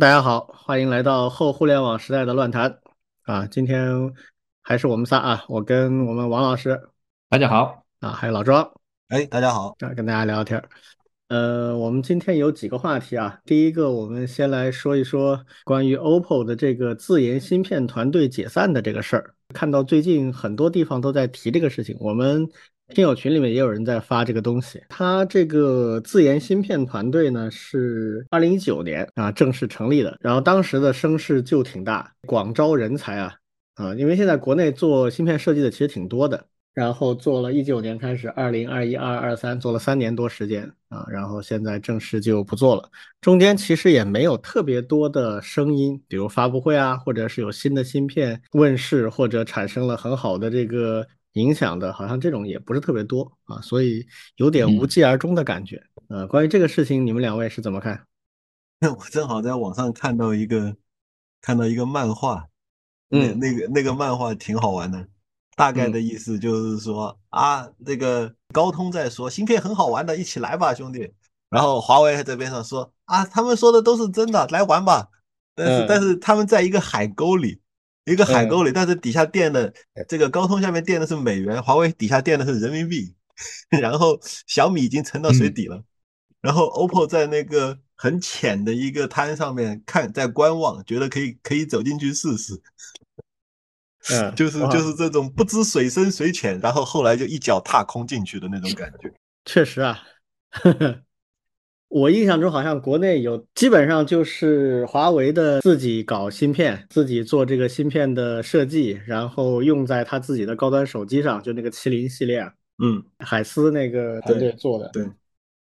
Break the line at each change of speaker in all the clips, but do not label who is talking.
大家好，欢迎来到后互联网时代的乱谈啊！今天还是我们仨啊，我跟我们王老师，
大家好
啊，还有老庄，
哎，大家好，
啊，跟大家聊聊天儿。呃，我们今天有几个话题啊。第一个，我们先来说一说关于 OPPO 的这个自研芯片团队解散的这个事儿。看到最近很多地方都在提这个事情，我们听友群里面也有人在发这个东西。他这个自研芯片团队呢，是二零一九年啊正式成立的，然后当时的声势就挺大，广招人才啊啊，因为现在国内做芯片设计的其实挺多的。然后做了一九年开始，二零二一、二二三做了三年多时间啊，然后现在正式就不做了。中间其实也没有特别多的声音，比如发布会啊，或者是有新的芯片问世，或者产生了很好的这个影响的，好像这种也不是特别多啊，所以有点无疾而终的感觉。呃，关于这个事情，你们两位是怎么看？
我正好在网上看到一个看到一个漫画，嗯，那个那个漫画挺好玩的。大概的意思就是说啊，这个高通在说芯片很好玩的，一起来吧，兄弟。然后华为在边上说啊，他们说的都是真的，来玩吧。但是但是他们在一个海沟里，一个海沟里，但是底下垫的这个高通下面垫的是美元，华为底下垫的是人民币。然后小米已经沉到水底了，然后 OPPO 在那个很浅的一个滩上面看，在观望，觉得可以可以走进去试试。
嗯，
就是就是这种不知水深水浅，然后后来就一脚踏空进去的那种感觉。
确实啊，我印象中好像国内有基本上就是华为的自己搞芯片，自己做这个芯片的设计，然后用在他自己的高端手机上，就那个麒麟系列啊，
嗯，
海思那个团队做的，
对，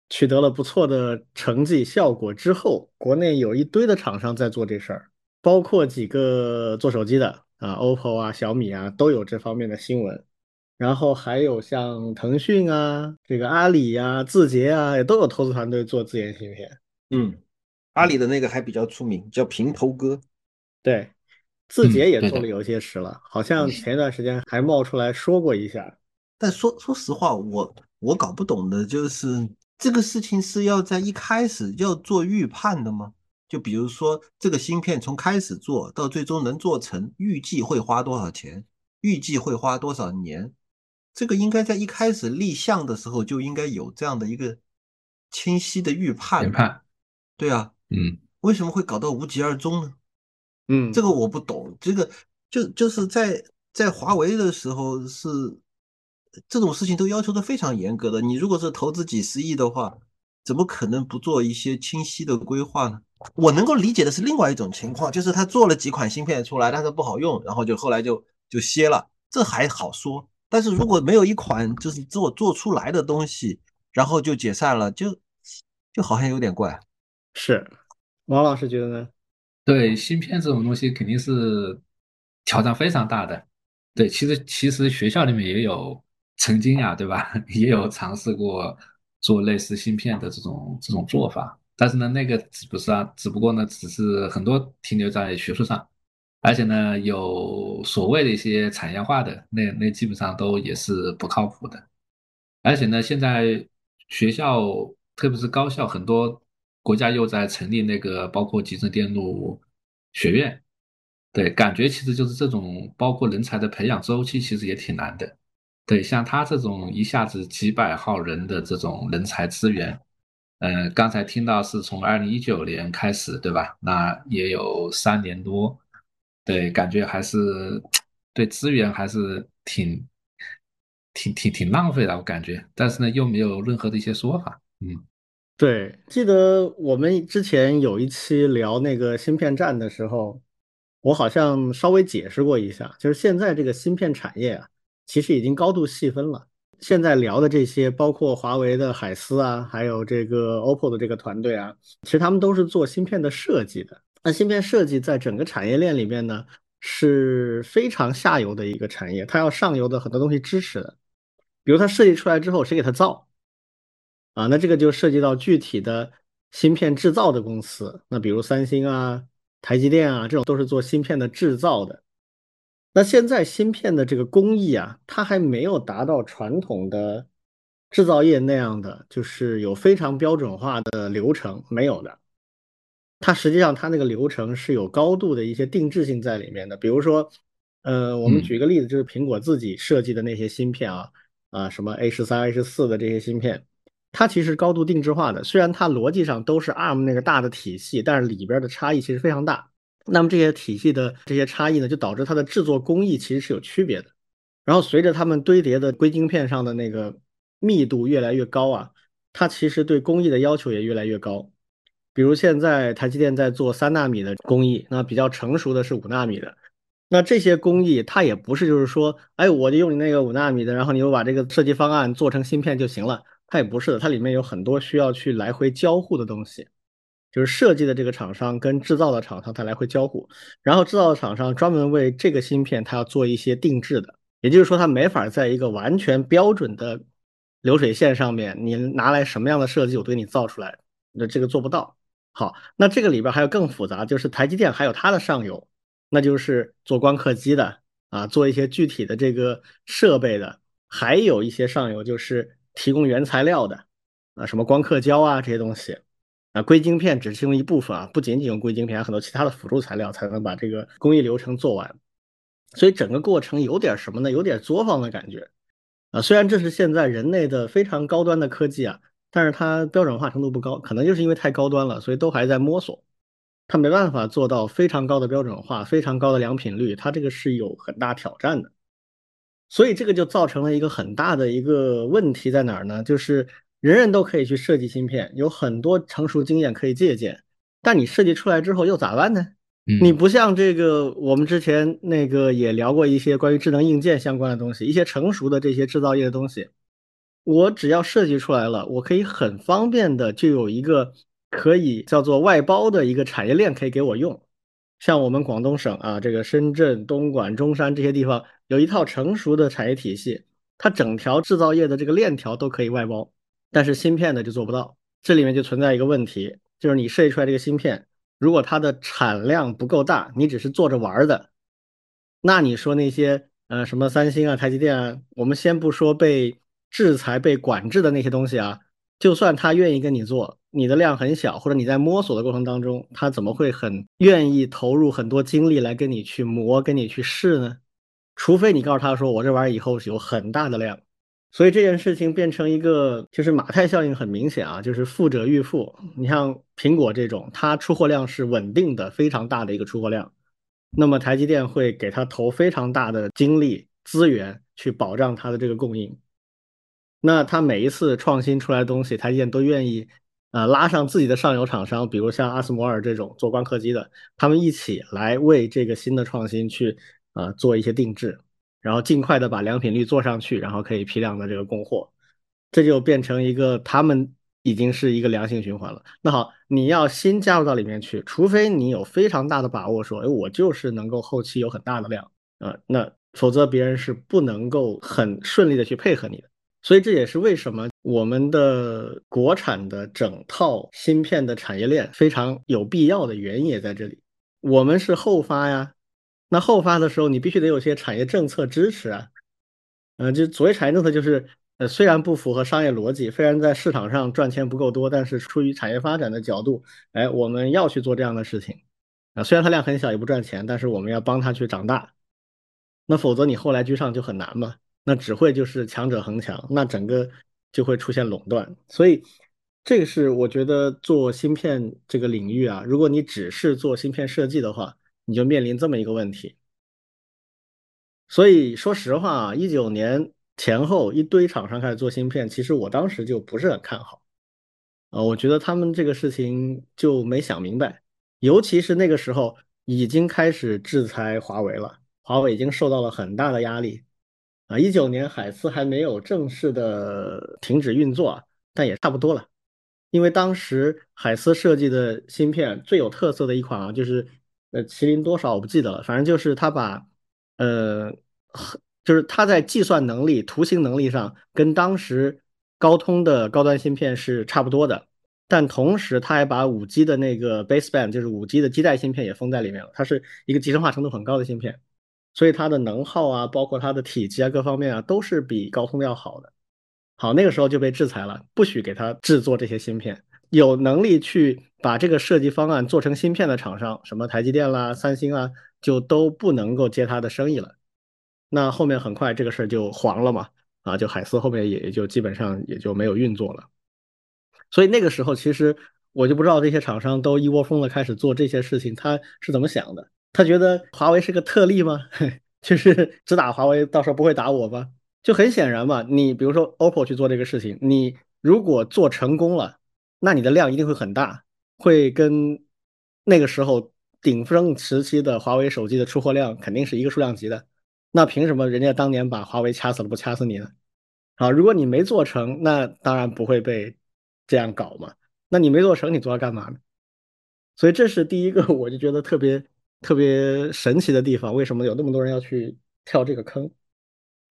取得了不错的成绩效果之后，国内有一堆的厂商在做这事儿，包括几个做手机的。啊，OPPO 啊，小米啊，都有这方面的新闻，然后还有像腾讯啊，这个阿里呀、字节啊，也都有投资团队做自研芯片。
嗯，阿里的那个还比较出名，叫平头哥。
对，字节也做了有些时了，好像前一段时间还冒出来说过一下。
但说说实话，我我搞不懂的就是这个事情是要在一开始要做预判的吗？就比如说，这个芯片从开始做到最终能做成，预计会花多少钱？预计会花多少年？这个应该在一开始立项的时候就应该有这样的一个清晰的预判。
预判，
对啊，
嗯，
为什么会搞到无疾而终呢？
嗯，
这个我不懂。这个就就是在在华为的时候是这种事情都要求的非常严格的。你如果是投资几十亿的话，怎么可能不做一些清晰的规划呢？我能够理解的是另外一种情况，就是他做了几款芯片出来，但是不好用，然后就后来就就歇了，这还好说。但是如果没有一款就是做做出来的东西，然后就解散了，就就好像有点怪。
是，王老师觉得呢？
对，芯片这种东西肯定是挑战非常大的。对，其实其实学校里面也有曾经啊，对吧？也有尝试过做类似芯片的这种这种做法。但是呢，那个只不是啊，只不过呢，只是很多停留在学术上，而且呢，有所谓的一些产业化的，那那基本上都也是不靠谱的。而且呢，现在学校，特别是高校，很多国家又在成立那个包括集成电路学院，对，感觉其实就是这种包括人才的培养周期其实也挺难的。对，像他这种一下子几百号人的这种人才资源。嗯，刚才听到是从二零一九年开始，对吧？那也有三年多，对，感觉还是对资源还是挺挺挺挺浪费的，我感觉。但是呢，又没有任何的一些说法。嗯，
对，记得我们之前有一期聊那个芯片战的时候，我好像稍微解释过一下，就是现在这个芯片产业啊，其实已经高度细分了。现在聊的这些，包括华为的海思啊，还有这个 OPPO 的这个团队啊，其实他们都是做芯片的设计的。那芯片设计在整个产业链里面呢，是非常下游的一个产业，它要上游的很多东西支持的。比如它设计出来之后，谁给它造啊？那这个就涉及到具体的芯片制造的公司，那比如三星啊、台积电啊，这种都是做芯片的制造的。那现在芯片的这个工艺啊，它还没有达到传统的制造业那样的，就是有非常标准化的流程，没有的。它实际上它那个流程是有高度的一些定制性在里面的。比如说，呃，我们举个例子，就是苹果自己设计的那些芯片啊，啊，什么 A 十三、A 十四的这些芯片，它其实高度定制化的。虽然它逻辑上都是 ARM 那个大的体系，但是里边的差异其实非常大。那么这些体系的这些差异呢，就导致它的制作工艺其实是有区别的。然后随着它们堆叠的硅晶片上的那个密度越来越高啊，它其实对工艺的要求也越来越高。比如现在台积电在做三纳米的工艺，那比较成熟的是五纳米的。那这些工艺它也不是就是说，哎，我就用你那个五纳米的，然后你又把这个设计方案做成芯片就行了。它也不是的，它里面有很多需要去来回交互的东西。就是设计的这个厂商跟制造的厂商它来回交互，然后制造的厂商专门为这个芯片它要做一些定制的，也就是说它没法在一个完全标准的流水线上面，你拿来什么样的设计我都给你造出来，那这个做不到。好，那这个里边还有更复杂，就是台积电还有它的上游，那就是做光刻机的啊，做一些具体的这个设备的，还有一些上游就是提供原材料的啊，什么光刻胶啊这些东西。啊，硅晶片只是其中一部分啊，不仅仅用硅晶片，还有很多其他的辅助材料才能把这个工艺流程做完。所以整个过程有点什么呢？有点作坊的感觉啊。虽然这是现在人类的非常高端的科技啊，但是它标准化程度不高，可能就是因为太高端了，所以都还在摸索。它没办法做到非常高的标准化、非常高的良品率，它这个是有很大挑战的。所以这个就造成了一个很大的一个问题在哪儿呢？就是。人人都可以去设计芯片，有很多成熟经验可以借鉴，但你设计出来之后又咋办呢？你不像这个，我们之前那个也聊过一些关于智能硬件相关的东西，一些成熟的这些制造业的东西，我只要设计出来了，我可以很方便的就有一个可以叫做外包的一个产业链可以给我用。像我们广东省啊，这个深圳、东莞、中山这些地方有一套成熟的产业体系，它整条制造业的这个链条都可以外包。但是芯片的就做不到，这里面就存在一个问题，就是你设计出来这个芯片，如果它的产量不够大，你只是做着玩的，那你说那些呃什么三星啊、台积电啊，我们先不说被制裁、被管制的那些东西啊，就算他愿意跟你做，你的量很小，或者你在摸索的过程当中，他怎么会很愿意投入很多精力来跟你去磨、跟你去试呢？除非你告诉他说，我这玩意儿以后有很大的量。所以这件事情变成一个，就是马太效应很明显啊，就是富者愈富。你像苹果这种，它出货量是稳定的，非常大的一个出货量，那么台积电会给它投非常大的精力资源去保障它的这个供应。那它每一次创新出来的东西，台积电都愿意，呃，拉上自己的上游厂商，比如像阿斯摩尔这种做光刻机的，他们一起来为这个新的创新去，呃，做一些定制。然后尽快的把良品率做上去，然后可以批量的这个供货，这就变成一个他们已经是一个良性循环了。那好，你要新加入到里面去，除非你有非常大的把握，说，哎，我就是能够后期有很大的量啊，那否则别人是不能够很顺利的去配合你的。所以这也是为什么我们的国产的整套芯片的产业链非常有必要的原因也在这里。我们是后发呀。那后发的时候，你必须得有些产业政策支持啊，嗯，就所谓产业政策，就是呃，虽然不符合商业逻辑，虽然在市场上赚钱不够多，但是出于产业发展的角度，哎，我们要去做这样的事情啊。虽然它量很小，也不赚钱，但是我们要帮它去长大。那否则你后来居上就很难嘛，那只会就是强者恒强，那整个就会出现垄断。所以这个是我觉得做芯片这个领域啊，如果你只是做芯片设计的话。你就面临这么一个问题，所以说实话啊，一九年前后一堆厂商开始做芯片，其实我当时就不是很看好，啊，我觉得他们这个事情就没想明白，尤其是那个时候已经开始制裁华为了，华为已经受到了很大的压力，啊，一九年海思还没有正式的停止运作，但也差不多了，因为当时海思设计的芯片最有特色的一款啊，就是。呃，麒麟多少我不记得了，反正就是他把，呃，就是他在计算能力、图形能力上跟当时高通的高端芯片是差不多的，但同时他还把五 G 的那个 baseband，就是五 G 的基带芯片也封在里面了，它是一个集成化程度很高的芯片，所以它的能耗啊，包括它的体积啊，各方面啊，都是比高通要好的。好，那个时候就被制裁了，不许给他制作这些芯片。有能力去把这个设计方案做成芯片的厂商，什么台积电啦、三星啊，就都不能够接他的生意了。那后面很快这个事儿就黄了嘛，啊，就海思后面也也就基本上也就没有运作了。所以那个时候，其实我就不知道这些厂商都一窝蜂的开始做这些事情，他是怎么想的？他觉得华为是个特例吗？就是只打华为，到时候不会打我吗？就很显然嘛，你比如说 OPPO 去做这个事情，你如果做成功了，那你的量一定会很大，会跟那个时候顶峰时期的华为手机的出货量肯定是一个数量级的。那凭什么人家当年把华为掐死了，不掐死你呢？啊，如果你没做成，那当然不会被这样搞嘛。那你没做成，你做它干嘛呢？所以这是第一个，我就觉得特别。特别神奇的地方，为什么有那么多人要去跳这个坑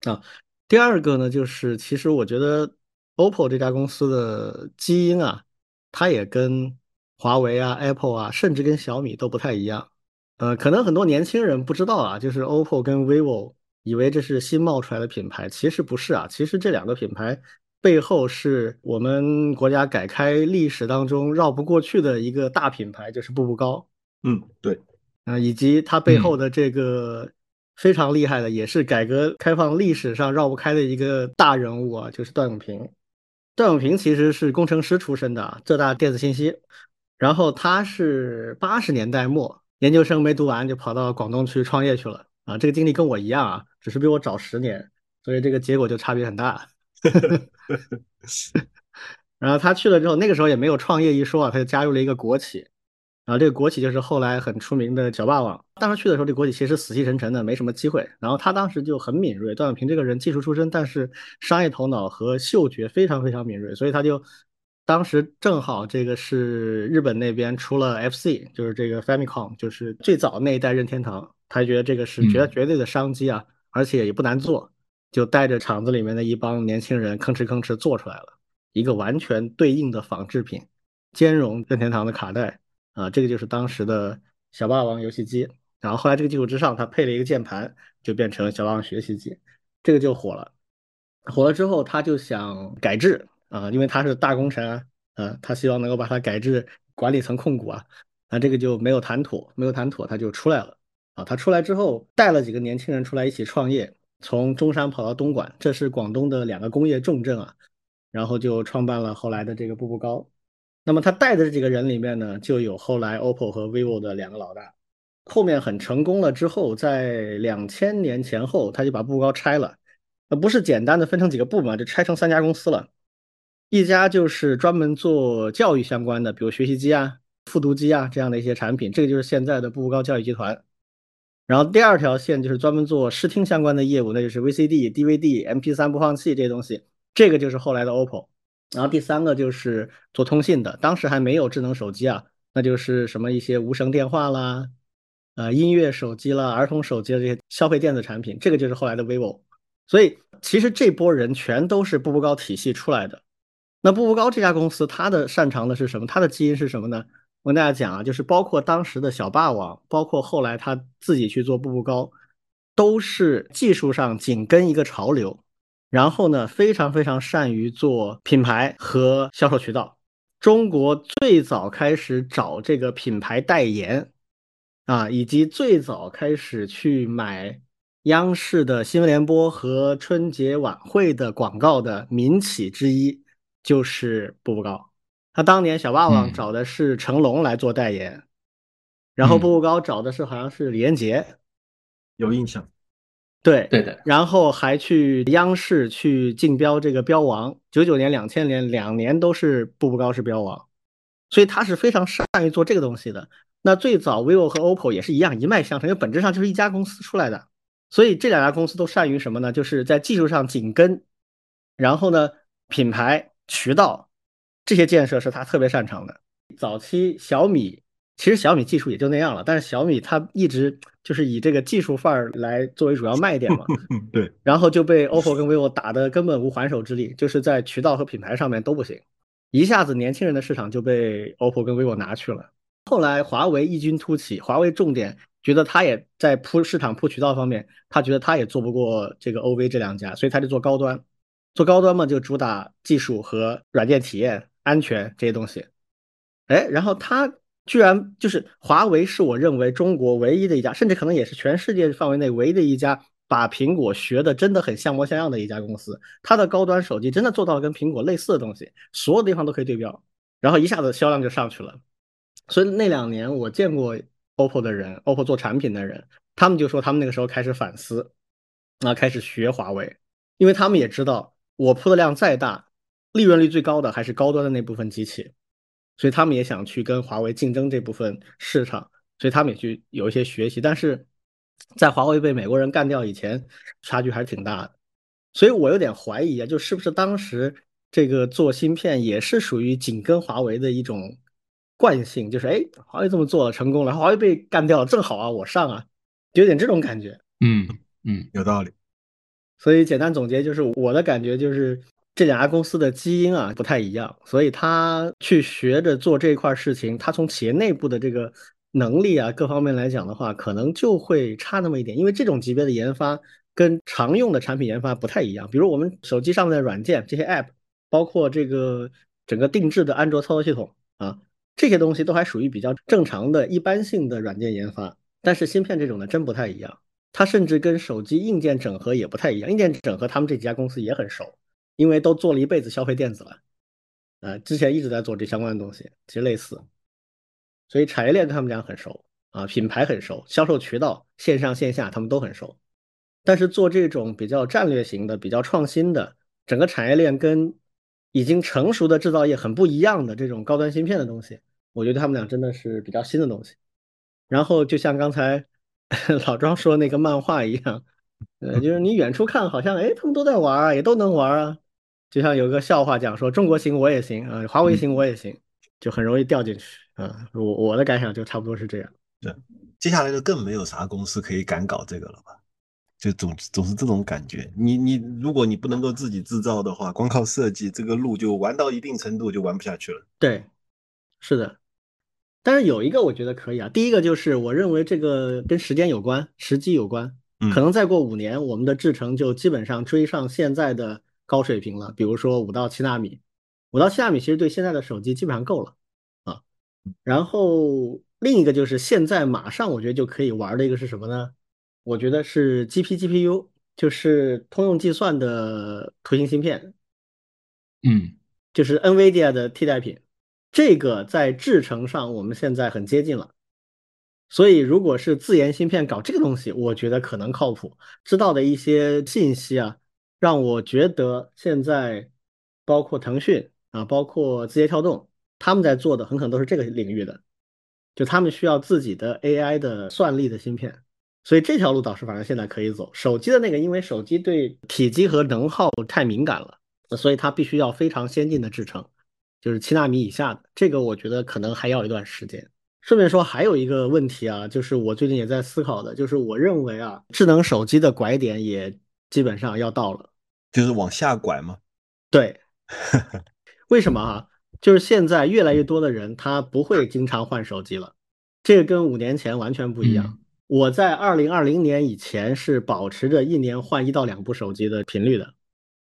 啊？第二个呢，就是其实我觉得 OPPO 这家公司的基因啊，它也跟华为啊、Apple 啊，甚至跟小米都不太一样。呃，可能很多年轻人不知道啊，就是 OPPO 跟 vivo 以为这是新冒出来的品牌，其实不是啊。其实这两个品牌背后是我们国家改开历史当中绕不过去的一个大品牌，就是步步高。
嗯，对。
啊，以及它背后的这个非常厉害的，也是改革开放历史上绕不开的一个大人物啊，就是段永平。段永平其实是工程师出身的，浙大电子信息，然后他是八十年代末研究生没读完就跑到广东去创业去了啊，这个经历跟我一样啊，只是比我早十年，所以这个结果就差别很大。然后他去了之后，那个时候也没有创业一说啊，他就加入了一个国企。然后这个国企就是后来很出名的小霸王。当时去的时候，这国企其实死气沉沉的，没什么机会。然后他当时就很敏锐，段永平这个人技术出身，但是商业头脑和嗅觉非常非常敏锐，所以他就当时正好这个是日本那边出了 FC，就是这个 Famicom，就是最早那一代任天堂，他觉得这个是绝绝对的商机啊，而且也不难做，就带着厂子里面的一帮年轻人吭哧吭哧做出来了一个完全对应的仿制品，兼容任天堂的卡带。啊，这个就是当时的小霸王游戏机，然后后来这个基础之上，它配了一个键盘，就变成小霸王学习机，这个就火了。火了之后，他就想改制啊，因为他是大功臣啊，啊，他希望能够把它改制管理层控股啊，那这个就没有谈妥，没有谈妥，他就出来了啊。他出来之后，带了几个年轻人出来一起创业，从中山跑到东莞，这是广东的两个工业重镇啊，然后就创办了后来的这个步步高。那么他带的这几个人里面呢，就有后来 OPPO 和 vivo 的两个老大。后面很成功了之后，在两千年前后，他就把步步高拆了，呃，不是简单的分成几个部门，就拆成三家公司了。一家就是专门做教育相关的，比如学习机啊、复读机啊这样的一些产品，这个就是现在的步步高教育集团。然后第二条线就是专门做视听相关的业务，那就是 VCD、DVD、MP3 播放器这些东西，这个就是后来的 OPPO。然后第三个就是做通信的，当时还没有智能手机啊，那就是什么一些无绳电话啦，呃，音乐手机啦，儿童手机的这些消费电子产品，这个就是后来的 vivo。所以其实这波人全都是步步高体系出来的。那步步高这家公司，它的擅长的是什么？它的基因是什么呢？我跟大家讲啊，就是包括当时的小霸王，包括后来他自己去做步步高，都是技术上紧跟一个潮流。然后呢，非常非常善于做品牌和销售渠道。中国最早开始找这个品牌代言，啊，以及最早开始去买央视的新闻联播和春节晚会的广告的民企之一，就是步步高。他当年小霸王找的是成龙来做代言，然后步步高找的是好像是李连杰，
有印象。
对
对的，
然后还去央视去竞标这个标王，九九年、两千年两年都是步步高是标王，所以他是非常善于做这个东西的。那最早 vivo 和 OPPO 也是一样一脉相承，因为本质上就是一家公司出来的，所以这两家公司都善于什么呢？就是在技术上紧跟，然后呢，品牌渠道这些建设是他特别擅长的。早期小米。其实小米技术也就那样了，但是小米它一直就是以这个技术范儿来作为主要卖点嘛。
对。
然后就被 OPPO 跟 vivo 打的根本无还手之力，就是在渠道和品牌上面都不行，一下子年轻人的市场就被 OPPO 跟 vivo 拿去了。后来华为异军突起，华为重点觉得他也在铺市场铺渠道方面，他觉得他也做不过这个 OV 这两家，所以他就做高端，做高端嘛就主打技术和软件体验、安全这些东西。哎，然后他居然就是华为，是我认为中国唯一的一家，甚至可能也是全世界范围内唯一的一家把苹果学的真的很像模像样的一家公司。它的高端手机真的做到了跟苹果类似的东西，所有地方都可以对标，然后一下子销量就上去了。所以那两年我见过 OPPO 的人，OPPO 做产品的人，他们就说他们那个时候开始反思，啊，开始学华为，因为他们也知道我铺的量再大，利润率最高的还是高端的那部分机器，所以他们也想去跟华为竞争这部分市场，所以他们也去有一些学习，但是在华为被美国人干掉以前，差距还是挺大的，所以我有点怀疑啊，就是不是当时这个做芯片也是属于紧跟华为的一种。惯性就是，哎，华为这么做了成功了，华为被干掉了，正好啊，我上啊，有点这种感觉。
嗯嗯，
有道理。
所以简单总结就是，我的感觉就是这两家公司的基因啊不太一样，所以他去学着做这块事情，他从企业内部的这个能力啊各方面来讲的话，可能就会差那么一点，因为这种级别的研发跟常用的产品研发不太一样。比如我们手机上面的软件这些 App，包括这个整个定制的安卓操作系统啊。这些东西都还属于比较正常的一般性的软件研发，但是芯片这种的真不太一样，它甚至跟手机硬件整合也不太一样。硬件整合他们这几家公司也很熟，因为都做了一辈子消费电子了，呃，之前一直在做这相关的东西，其实类似，所以产业链跟他们讲很熟啊，品牌很熟，销售渠道线上线下他们都很熟，但是做这种比较战略型的、比较创新的，整个产业链跟。已经成熟的制造业很不一样的这种高端芯片的东西，我觉得他们俩真的是比较新的东西。然后就像刚才 老庄说那个漫画一样，呃，就是你远处看好像哎他们都在玩啊，也都能玩啊。就像有个笑话讲说中国行我也行啊，华为行我也行，就很容易掉进去啊。我我的感想就差不多是这样。
对，接下来就更没有啥公司可以敢搞这个了吧？就总总是这种感觉，你你如果你不能够自己制造的话，光靠设计，这个路就玩到一定程度就玩不下去了。
对，是的。但是有一个我觉得可以啊，第一个就是我认为这个跟时间有关，时机有关。可能再过五年，我们的制程就基本上追上现在的高水平了。比如说五到七纳米，五到七纳米其实对现在的手机基本上够了啊。然后另一个就是现在马上我觉得就可以玩的一个是什么呢？我觉得是 G P G P U，就是通用计算的图形芯片，
嗯，
就是 NVIDIA 的替代品。这个在制程上我们现在很接近了，所以如果是自研芯片搞这个东西，我觉得可能靠谱。知道的一些信息啊，让我觉得现在包括腾讯啊，包括字节跳动，他们在做的很可能都是这个领域的，就他们需要自己的 A I 的算力的芯片。所以这条路倒是反正现在可以走。手机的那个，因为手机对体积和能耗太敏感了，所以它必须要非常先进的制程，就是七纳米以下的。这个我觉得可能还要一段时间。顺便说，还有一个问题啊，就是我最近也在思考的，就是我认为啊，智能手机的拐点也基本上要到了，
就是往下拐吗？
对，为什么啊？就是现在越来越多的人他不会经常换手机了，这个跟五年前完全不一样。我在二零二零年以前是保持着一年换一到两部手机的频率的，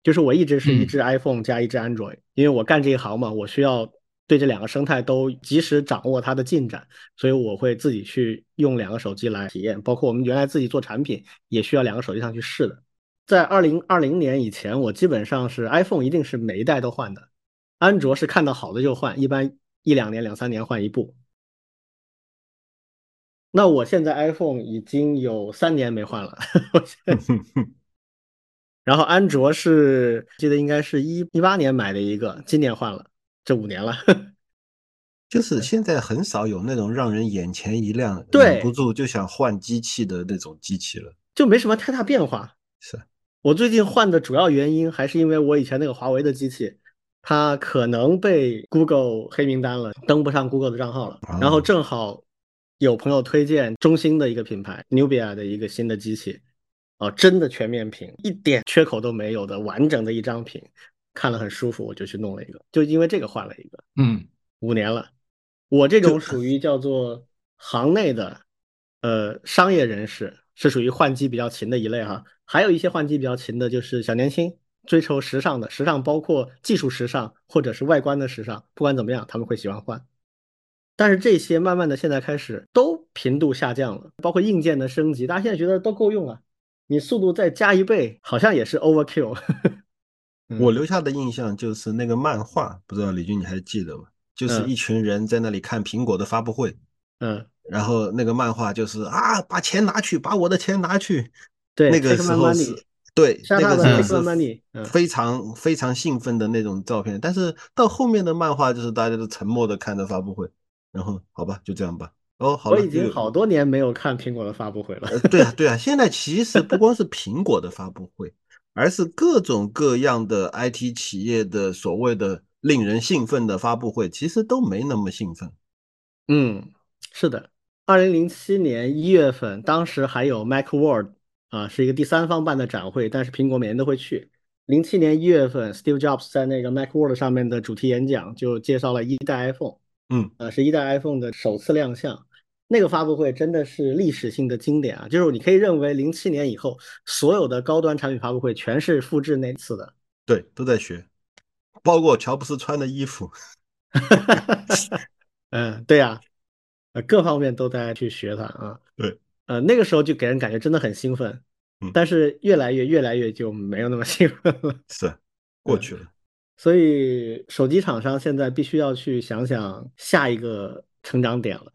就是我一直是一只 iPhone 加一只 Android，因为我干这一行嘛，我需要对这两个生态都及时掌握它的进展，所以我会自己去用两个手机来体验，包括我们原来自己做产品也需要两个手机上去试的。在二零二零年以前，我基本上是 iPhone 一定是每一代都换的，安卓是看到好的就换，一般一两年、两三年换一部。那我现在 iPhone 已经有三年没换了，然后安卓是记得应该是一一八年买的一个，今年换了，这五年了。
就是现在很少有那种让人眼前一亮、
忍
不住就想换机器的那种机器了，
就没什么太大变化。
是
我最近换的主要原因还是因为我以前那个华为的机器，它可能被 Google 黑名单了，登不上 Google 的账号了，然后正好。有朋友推荐中兴的一个品牌 Nubia 的一个新的机器，哦，真的全面屏，一点缺口都没有的完整的一张屏，看了很舒服，我就去弄了一个，就因为这个换了一个。
嗯，
五年了，我这种属于叫做行内的，呃，商业人士是属于换机比较勤的一类哈，还有一些换机比较勤的就是小年轻，追求时尚的，时尚包括技术时尚或者是外观的时尚，不管怎么样，他们会喜欢换。但是这些慢慢的现在开始都频度下降了，包括硬件的升级，大家现在觉得都够用了，你速度再加一倍，好像也是 overkill。
我留下的印象就是那个漫画，不知道李军你还记得吗？就是一群人在那里看苹果的发布会，
嗯，
然后那个漫画就是啊，把钱拿去，把我的钱拿去。
对，
那个时候是，对，那个时候是非常非常兴奋的那种照片。但是到后面的漫画就是大家都沉默的看着发布会，然后好吧，就这样吧。哦，好了，
我已经好多年没有看苹果的发布会了。
对啊，对啊，现在其实不光是苹果的发布会，而是各种各样的 IT 企业的所谓的令人兴奋的发布会，其实都没那么兴奋。
嗯，是的，二零零七年一月份，当时还有 MacWorld。啊，是一个第三方办的展会，但是苹果每年都会去。零七年一月份，Steve Jobs 在那个 MacWorld 上面的主题演讲就介绍了一代 iPhone，
嗯，
呃，是一代 iPhone 的首次亮相。那个发布会真的是历史性的经典啊！就是你可以认为，零七年以后所有的高端产品发布会全是复制那次的。
对，都在学，包括乔布斯穿的衣服。
嗯，对呀，呃，各方面都在去学它啊。
对。
呃，那个时候就给人感觉真的很兴奋，但是越来越越来越就没有那么兴奋了。
是，过去了。
所以手机厂商现在必须要去想想下一个成长点了。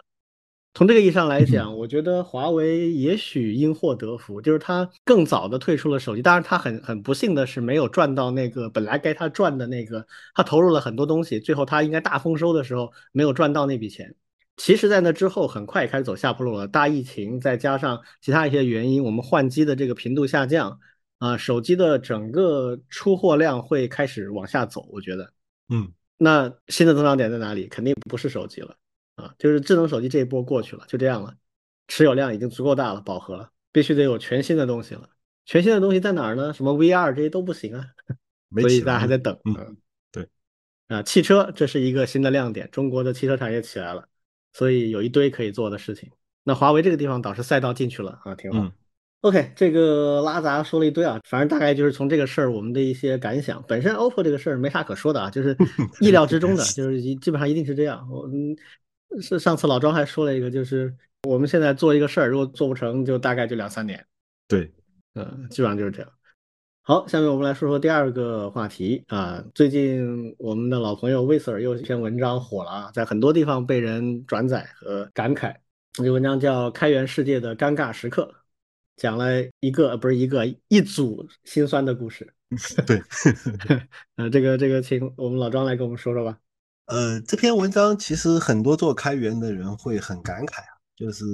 从这个意义上来讲，我觉得华为也许因祸得福，就是它更早的退出了手机。当然，它很很不幸的是没有赚到那个本来该它赚的那个，它投入了很多东西，最后它应该大丰收的时候没有赚到那笔钱。其实，在那之后，很快开始走下坡路了。大疫情再加上其他一些原因，我们换机的这个频度下降，啊，手机的整个出货量会开始往下走。我觉得，
嗯，
那新的增长点在哪里？肯定不是手机了，啊，就是智能手机这一波过去了，就这样了。持有量已经足够大了，饱和了，必须得有全新的东西了。全新的东西在哪儿呢？什么 VR 这些都不行啊，所以大家还在等。
嗯，对，
啊，汽车这是一个新的亮点，中国的汽车产业起来了。所以有一堆可以做的事情，那华为这个地方倒是赛道进去了啊，挺好。OK，这个拉杂说了一堆啊，反正大概就是从这个事儿我们的一些感想。本身 OPPO 这个事儿没啥可说的啊，就是 意料之中的，就是基本上一定是这样。我嗯，是上次老庄还说了一个，就是我们现在做一个事儿，如果做不成，就大概就两三年。
对，
嗯，基本上就是这样。好，下面我们来说说第二个话题啊。最近我们的老朋友魏 Sir 又一篇文章火了啊，在很多地方被人转载和感慨。这文章叫《开源世界的尴尬时刻》，讲了一个不是一个一组心酸的故事。
对，
呃，这个这个，请我们老庄来给我们说说吧。
呃，这篇文章其实很多做开源的人会很感慨啊，就是。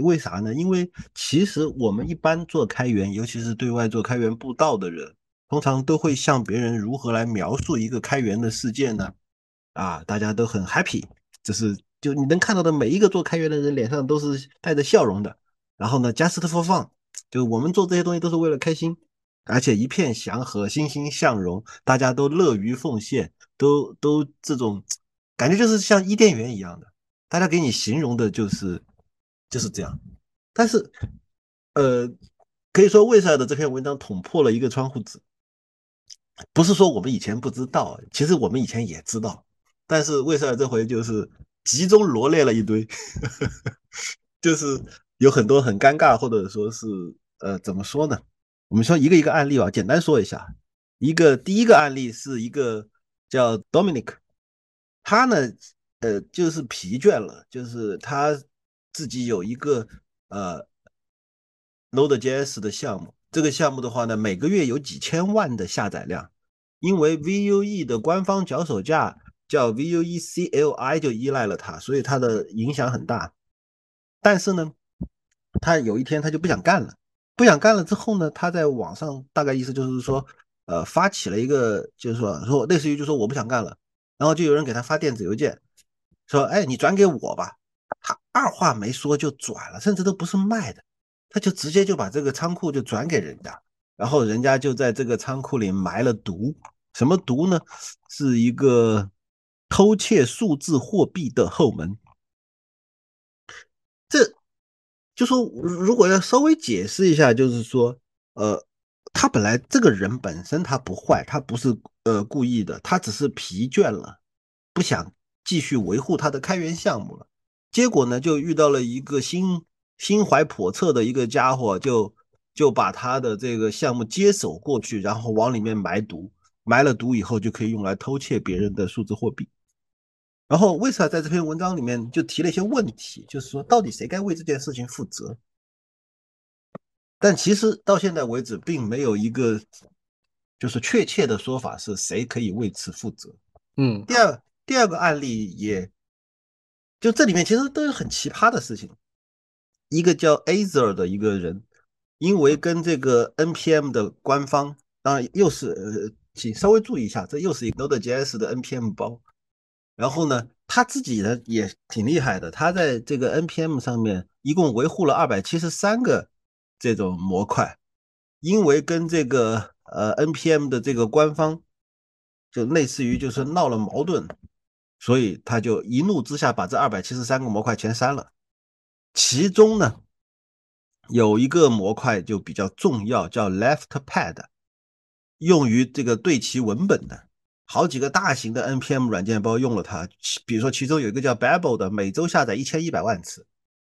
为啥呢？因为其实我们一般做开源，尤其是对外做开源布道的人，通常都会向别人如何来描述一个开源的事件呢？啊，大家都很 happy，就是就你能看到的每一个做开源的人脸上都是带着笑容的。然后呢，just for fun，就我们做这些东西都是为了开心，而且一片祥和，欣欣向荣，大家都乐于奉献，都都这种感觉就是像伊甸园一样的。大家给你形容的就是。就是这样，但是，呃，可以说魏塞尔的这篇文章捅破了一个窗户纸。不是说我们以前不知道，其实我们以前也知道，但是魏塞尔这回就是集中罗列了一堆，就是有很多很尴尬，或者说是呃，怎么说呢？我们说一个一个案例吧，简单说一下。一个第一个案例是一个叫 Dominic，他呢，呃，就是疲倦了，就是他。自己有一个呃 Node.js 的项目，这个项目的话呢，每个月有几千万的下载量，因为 Vue 的官方脚手架叫 Vue CLI 就依赖了它，所以它的影响很大。但是呢，他有一天他就不想干了，不想干了之后呢，他在网上大概意思就是说，呃，发起了一个，就是说说类似于就说我不想干了，然后就有人给他发电子邮件，说，哎，你转给我吧。他二话没说就转了，甚至都不是卖的，他就直接就把这个仓库就转给人家，然后人家就在这个仓库里埋了毒，什么毒呢？是一个偷窃数字货币的后门。这就说如果要稍微解释一下，就是说，呃，他本来这个人本身他不坏，他不是呃故意的，他只是疲倦了，不想继续维护他的开源项目了。结果呢，就遇到了一个心心怀叵测的一个家伙，就就把他的这个项目接手过去，然后往里面埋毒，埋了毒以后就可以用来偷窃别人的数字货币。然后威斯在这篇文章里面就提了一些问题，就是说到底谁该为这件事情负责？但其实到现在为止，并没有一个就是确切的说法是谁可以为此负责。
嗯，
第二第二个案例也。就这里面其实都有很奇葩的事情，一个叫 Azer 的一个人，因为跟这个 NPM 的官方，当然又是呃，请稍微注意一下，这又是一个 Node.js 的 NPM 包。然后呢，他自己呢也挺厉害的，他在这个 NPM 上面一共维护了二百七十三个这种模块，因为跟这个呃 NPM 的这个官方，就类似于就是闹了矛盾。所以他就一怒之下把这二百七十三个模块全删了，其中呢有一个模块就比较重要，叫 LeftPad，用于这个对齐文本的，好几个大型的 NPM 软件包用了它，比如说其中有一个叫 Babel 的，每周下载一千一百万次，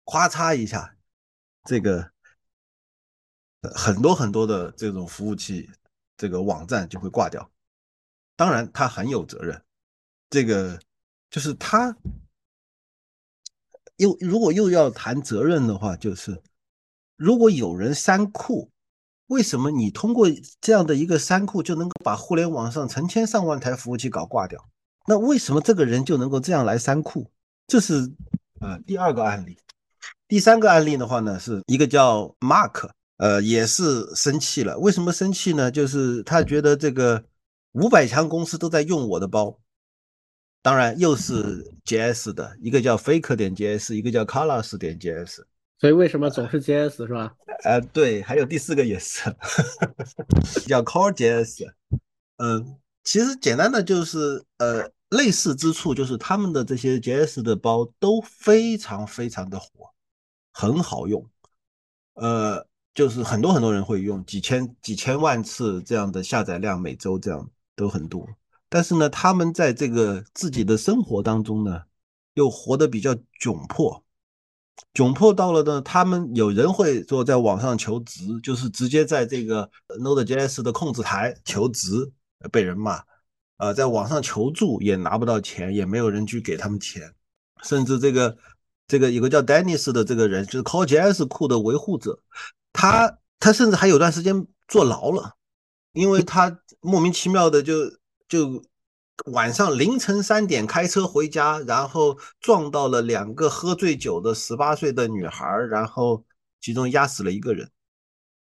咔嚓一下，这个很多很多的这种服务器这个网站就会挂掉，当然他很有责任，这个。就是他又如果又要谈责任的话，就是如果有人删库，为什么你通过这样的一个删库就能够把互联网上成千上万台服务器搞挂掉？那为什么这个人就能够这样来删库？这是呃第二个案例。第三个案例的话呢，是一个叫 Mark，呃，也是生气了。为什么生气呢？就是他觉得这个五百强公司都在用我的包。当然又是 JS 的一个叫 Faker 点 JS，一个叫 Colors 点 JS，
所以为什么总是 JS 是吧？
呃，对，还有第四个也是 叫 Core JS。嗯，其实简单的就是呃类似之处就是他们的这些 JS 的包都非常非常的火，很好用，呃，就是很多很多人会用，几千几千万次这样的下载量，每周这样都很多。但是呢，他们在这个自己的生活当中呢，又活得比较窘迫，窘迫到了呢，他们有人会说在网上求职，就是直接在这个 Node.js 的控制台求职，被人骂，呃，在网上求助也拿不到钱，也没有人去给他们钱，甚至这个这个有个叫 Dennis 的这个人，就是 Core.js 库的维护者，他他甚至还有段时间坐牢了，因为他莫名其妙的就。就晚上凌晨三点开车回家，然后撞到了两个喝醉酒的十八岁的女孩，然后其中压死了一个人，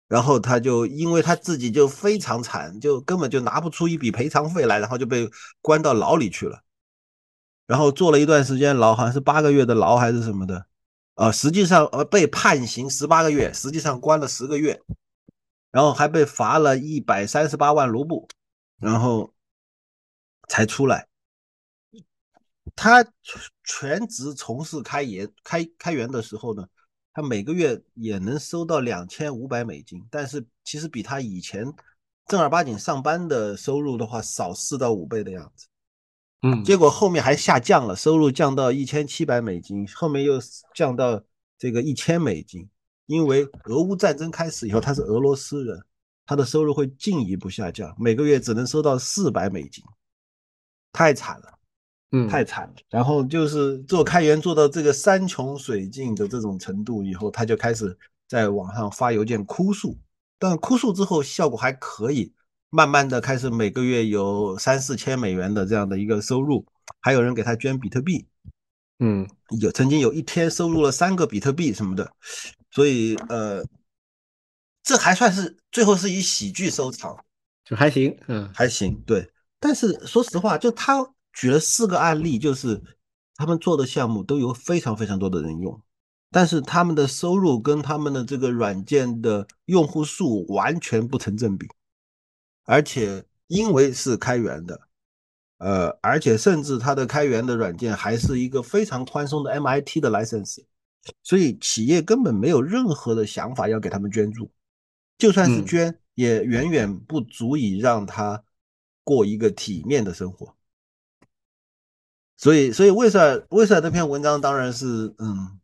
然后他就因为他自己就非常惨，就根本就拿不出一笔赔偿费来，然后就被关到牢里去了，然后坐了一段时间牢，好像是八个月的牢还是什么的，呃，实际上呃被判刑十八个月，实际上关了十个月，然后还被罚了一百三十八万卢布，然后。才出来，他全职从事开研开开源的时候呢，他每个月也能收到两千五百美金，但是其实比他以前正儿八经上班的收入的话少四到五倍的样子。
嗯，
结果后面还下降了，收入降到一千七百美金，后面又降到这个一千美金，因为俄乌战争开始以后，他是俄罗斯人，他的收入会进一步下降，每个月只能收到四百美金。太惨了，
嗯，
太惨了。然后就是做开源做到这个山穷水尽的这种程度以后，他就开始在网上发邮件哭诉。但哭诉之后效果还可以，慢慢的开始每个月有三四千美元的这样的一个收入，还有人给他捐比特币，
嗯，
有曾经有一天收入了三个比特币什么的。所以呃，这还算是最后是以喜剧收场，
就还行，嗯，
还行，对。但是说实话，就他举了四个案例，就是他们做的项目都有非常非常多的人用，但是他们的收入跟他们的这个软件的用户数完全不成正比，而且因为是开源的，呃，而且甚至它的开源的软件还是一个非常宽松的 MIT 的 license，所以企业根本没有任何的想法要给他们捐助，就算是捐，也远远不足以让他。过一个体面的生活，所以，所以魏塞尔魏塞尔这篇文章当然是，嗯，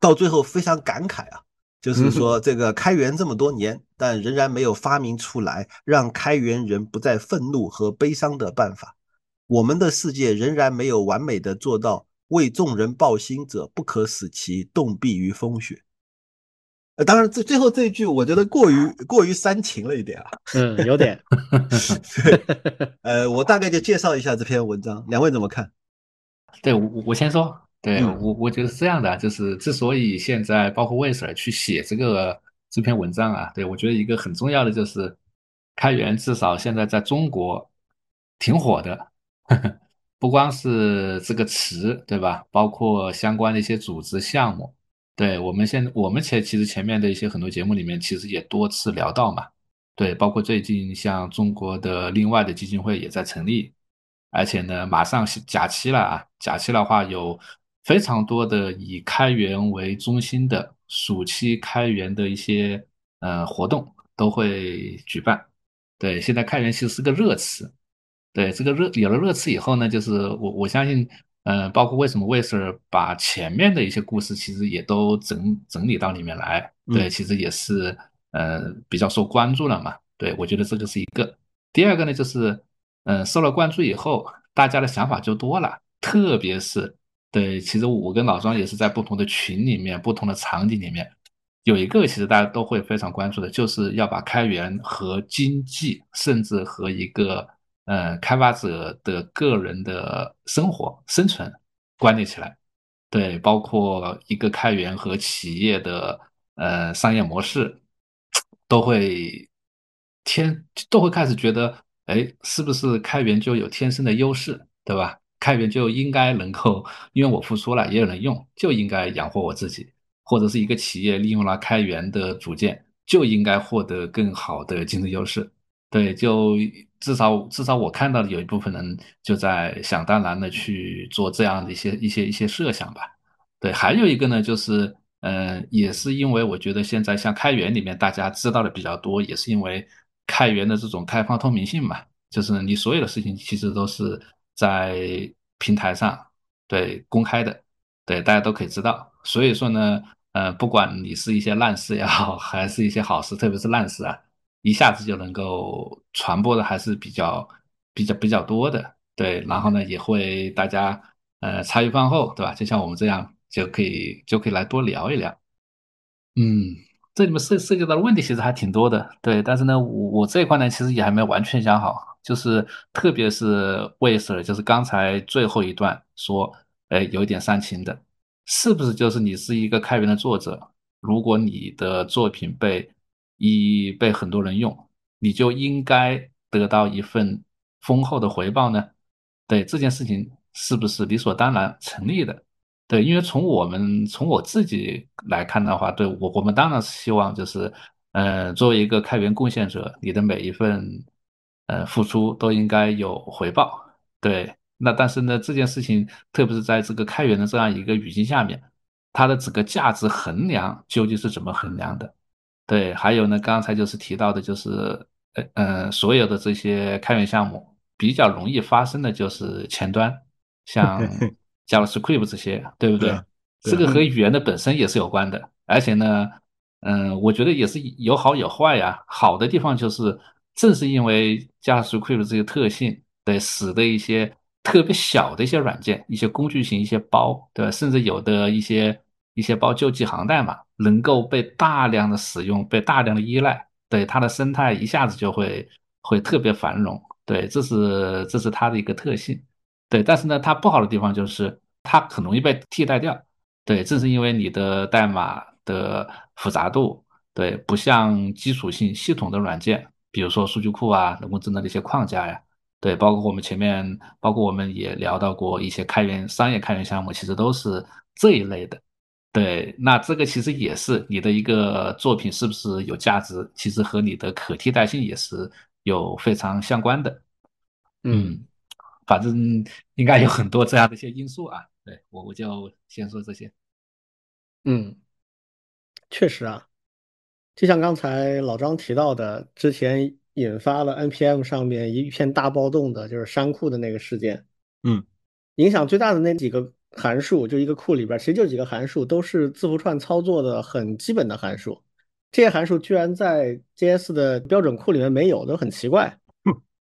到最后非常感慨啊，就是说这个开源这么多年，但仍然没有发明出来让开源人不再愤怒和悲伤的办法。我们的世界仍然没有完美的做到为众人抱薪者，不可使其冻毙于风雪。呃，当然，最最后这一句，我觉得过于过于煽情了一点啊。
嗯，有点。
对，呃，我大概就介绍一下这篇文章，两位怎么看？
对我，我先说，对我，我觉得是这样的，就是之所以现在包括魏 Sir 去写这个这篇文章啊，对我觉得一个很重要的就是开源，至少现在在中国挺火的，不光是这个词，对吧？包括相关的一些组织项目。对我们现我们前其实前面的一些很多节目里面，其实也多次聊到嘛。对，包括最近像中国的另外的基金会也在成立，而且呢，马上假期了啊，假期的话有非常多的以开源为中心的暑期开源的一些呃活动都会举办。对，现在开源其实是个热词。对，这个热有了热词以后呢，就是我我相信。嗯，包括为什么魏 Sir 把前面的一些故事其实也都整整理到里面来，对，其实也是呃比较受关注了嘛。对，我觉得这个是一个。第二个呢，就是嗯受了关注以后，大家的想法就多了，特别是对，其实我跟老庄也是在不同的群里面、不同的场景里面，有一个其实大家都会非常关注的，就是要把开源和经济，甚至和一个。呃，开发者的个人的生活生存关联起来，对，包括一个开源和企业的呃商业模式，都会天都会开始觉得，哎，是不是开源就有天生的优势，对吧？开源就应该能够，因为我付出了，也有人用，就应该养活我自己，或者是一个企业利用了开源的组件，就应该获得更好的竞争优势。对，就至少至少我看到的有一部分人就在想当然的去做这样的一些一些一些设想吧。对，还有一个呢，就是嗯，也是因为我觉得现在像开源里面大家知道的比较多，也是因为开源的这种开放透明性嘛，就是你所有的事情其实都是在平台上对公开的，对大家都可以知道。所以说呢，呃，不管你是一些烂事也好，还是一些好事，特别是烂事啊。一下子就能够传播的还是比较比较比较多的，对，然后呢也会大家呃茶余饭后，对吧？就像我们这样就可以就可以来多聊一聊。嗯，这里面涉涉及到的问题其实还挺多的，对，但是呢我我这一块呢其实也还没完全想好，就是特别是魏 Sir，就是刚才最后一段说，哎，有一点煽情的，是不是就是你是一个开源的作者，如果你的作品被已被很多人用，你就应该得到一份丰厚的回报呢？对这件事情是不是理所当然成立的？对，因为从我们从我自己来看的话，对我我们当然是希望就是，呃，作为一个开源贡献者，你的每一份呃付出都应该有回报。对，那但是呢，这件事情特别是在这个开源的这样一个语境下面，它的整个价值衡量究竟是怎么衡量的？对，还有呢，刚才就是提到的，就是呃呃，所有的这些开源项目比较容易发生的就是前端，像 JavaScript 这些，对不对？这个和语言的本身也是有关的，而且呢，嗯，我觉得也是有好有坏呀。好的地方就是，正是因为 JavaScript 这个特性，对，使得一些特别小的一些软件、一些工具型、一些包，对吧？甚至有的一些。一些包救济行代码能够被大量的使用，被大量的依赖，对它的生态一下子就会会特别繁荣，对，这是这是它的一个特性，对，但是呢，它不好的地方就是它很容易被替代掉，对，正是因为你的代码的复杂度，对，不像基础性系统的软件，比如说数据库啊、人工智能的一些框架呀，对，包括我们前面，包括我们也聊到过一些开源商业开源项目，其实都是这一类的。对，那这个其实也是你的一个作品是不是有价值，其实和你的可替代性也是有非常相关的。嗯，反正应该有很多这样的一些因素啊。对我我就先说这些。
嗯，确实啊，就像刚才老张提到的，之前引发了 NPM 上面一片大暴动的，就是山库的那个事件。
嗯，
影响最大的那几个函数，就一个库里边，其实就几个函数，都是字符串操作的很基本的函数。这些函数居然在 JS 的标准库里面没有，都很奇怪。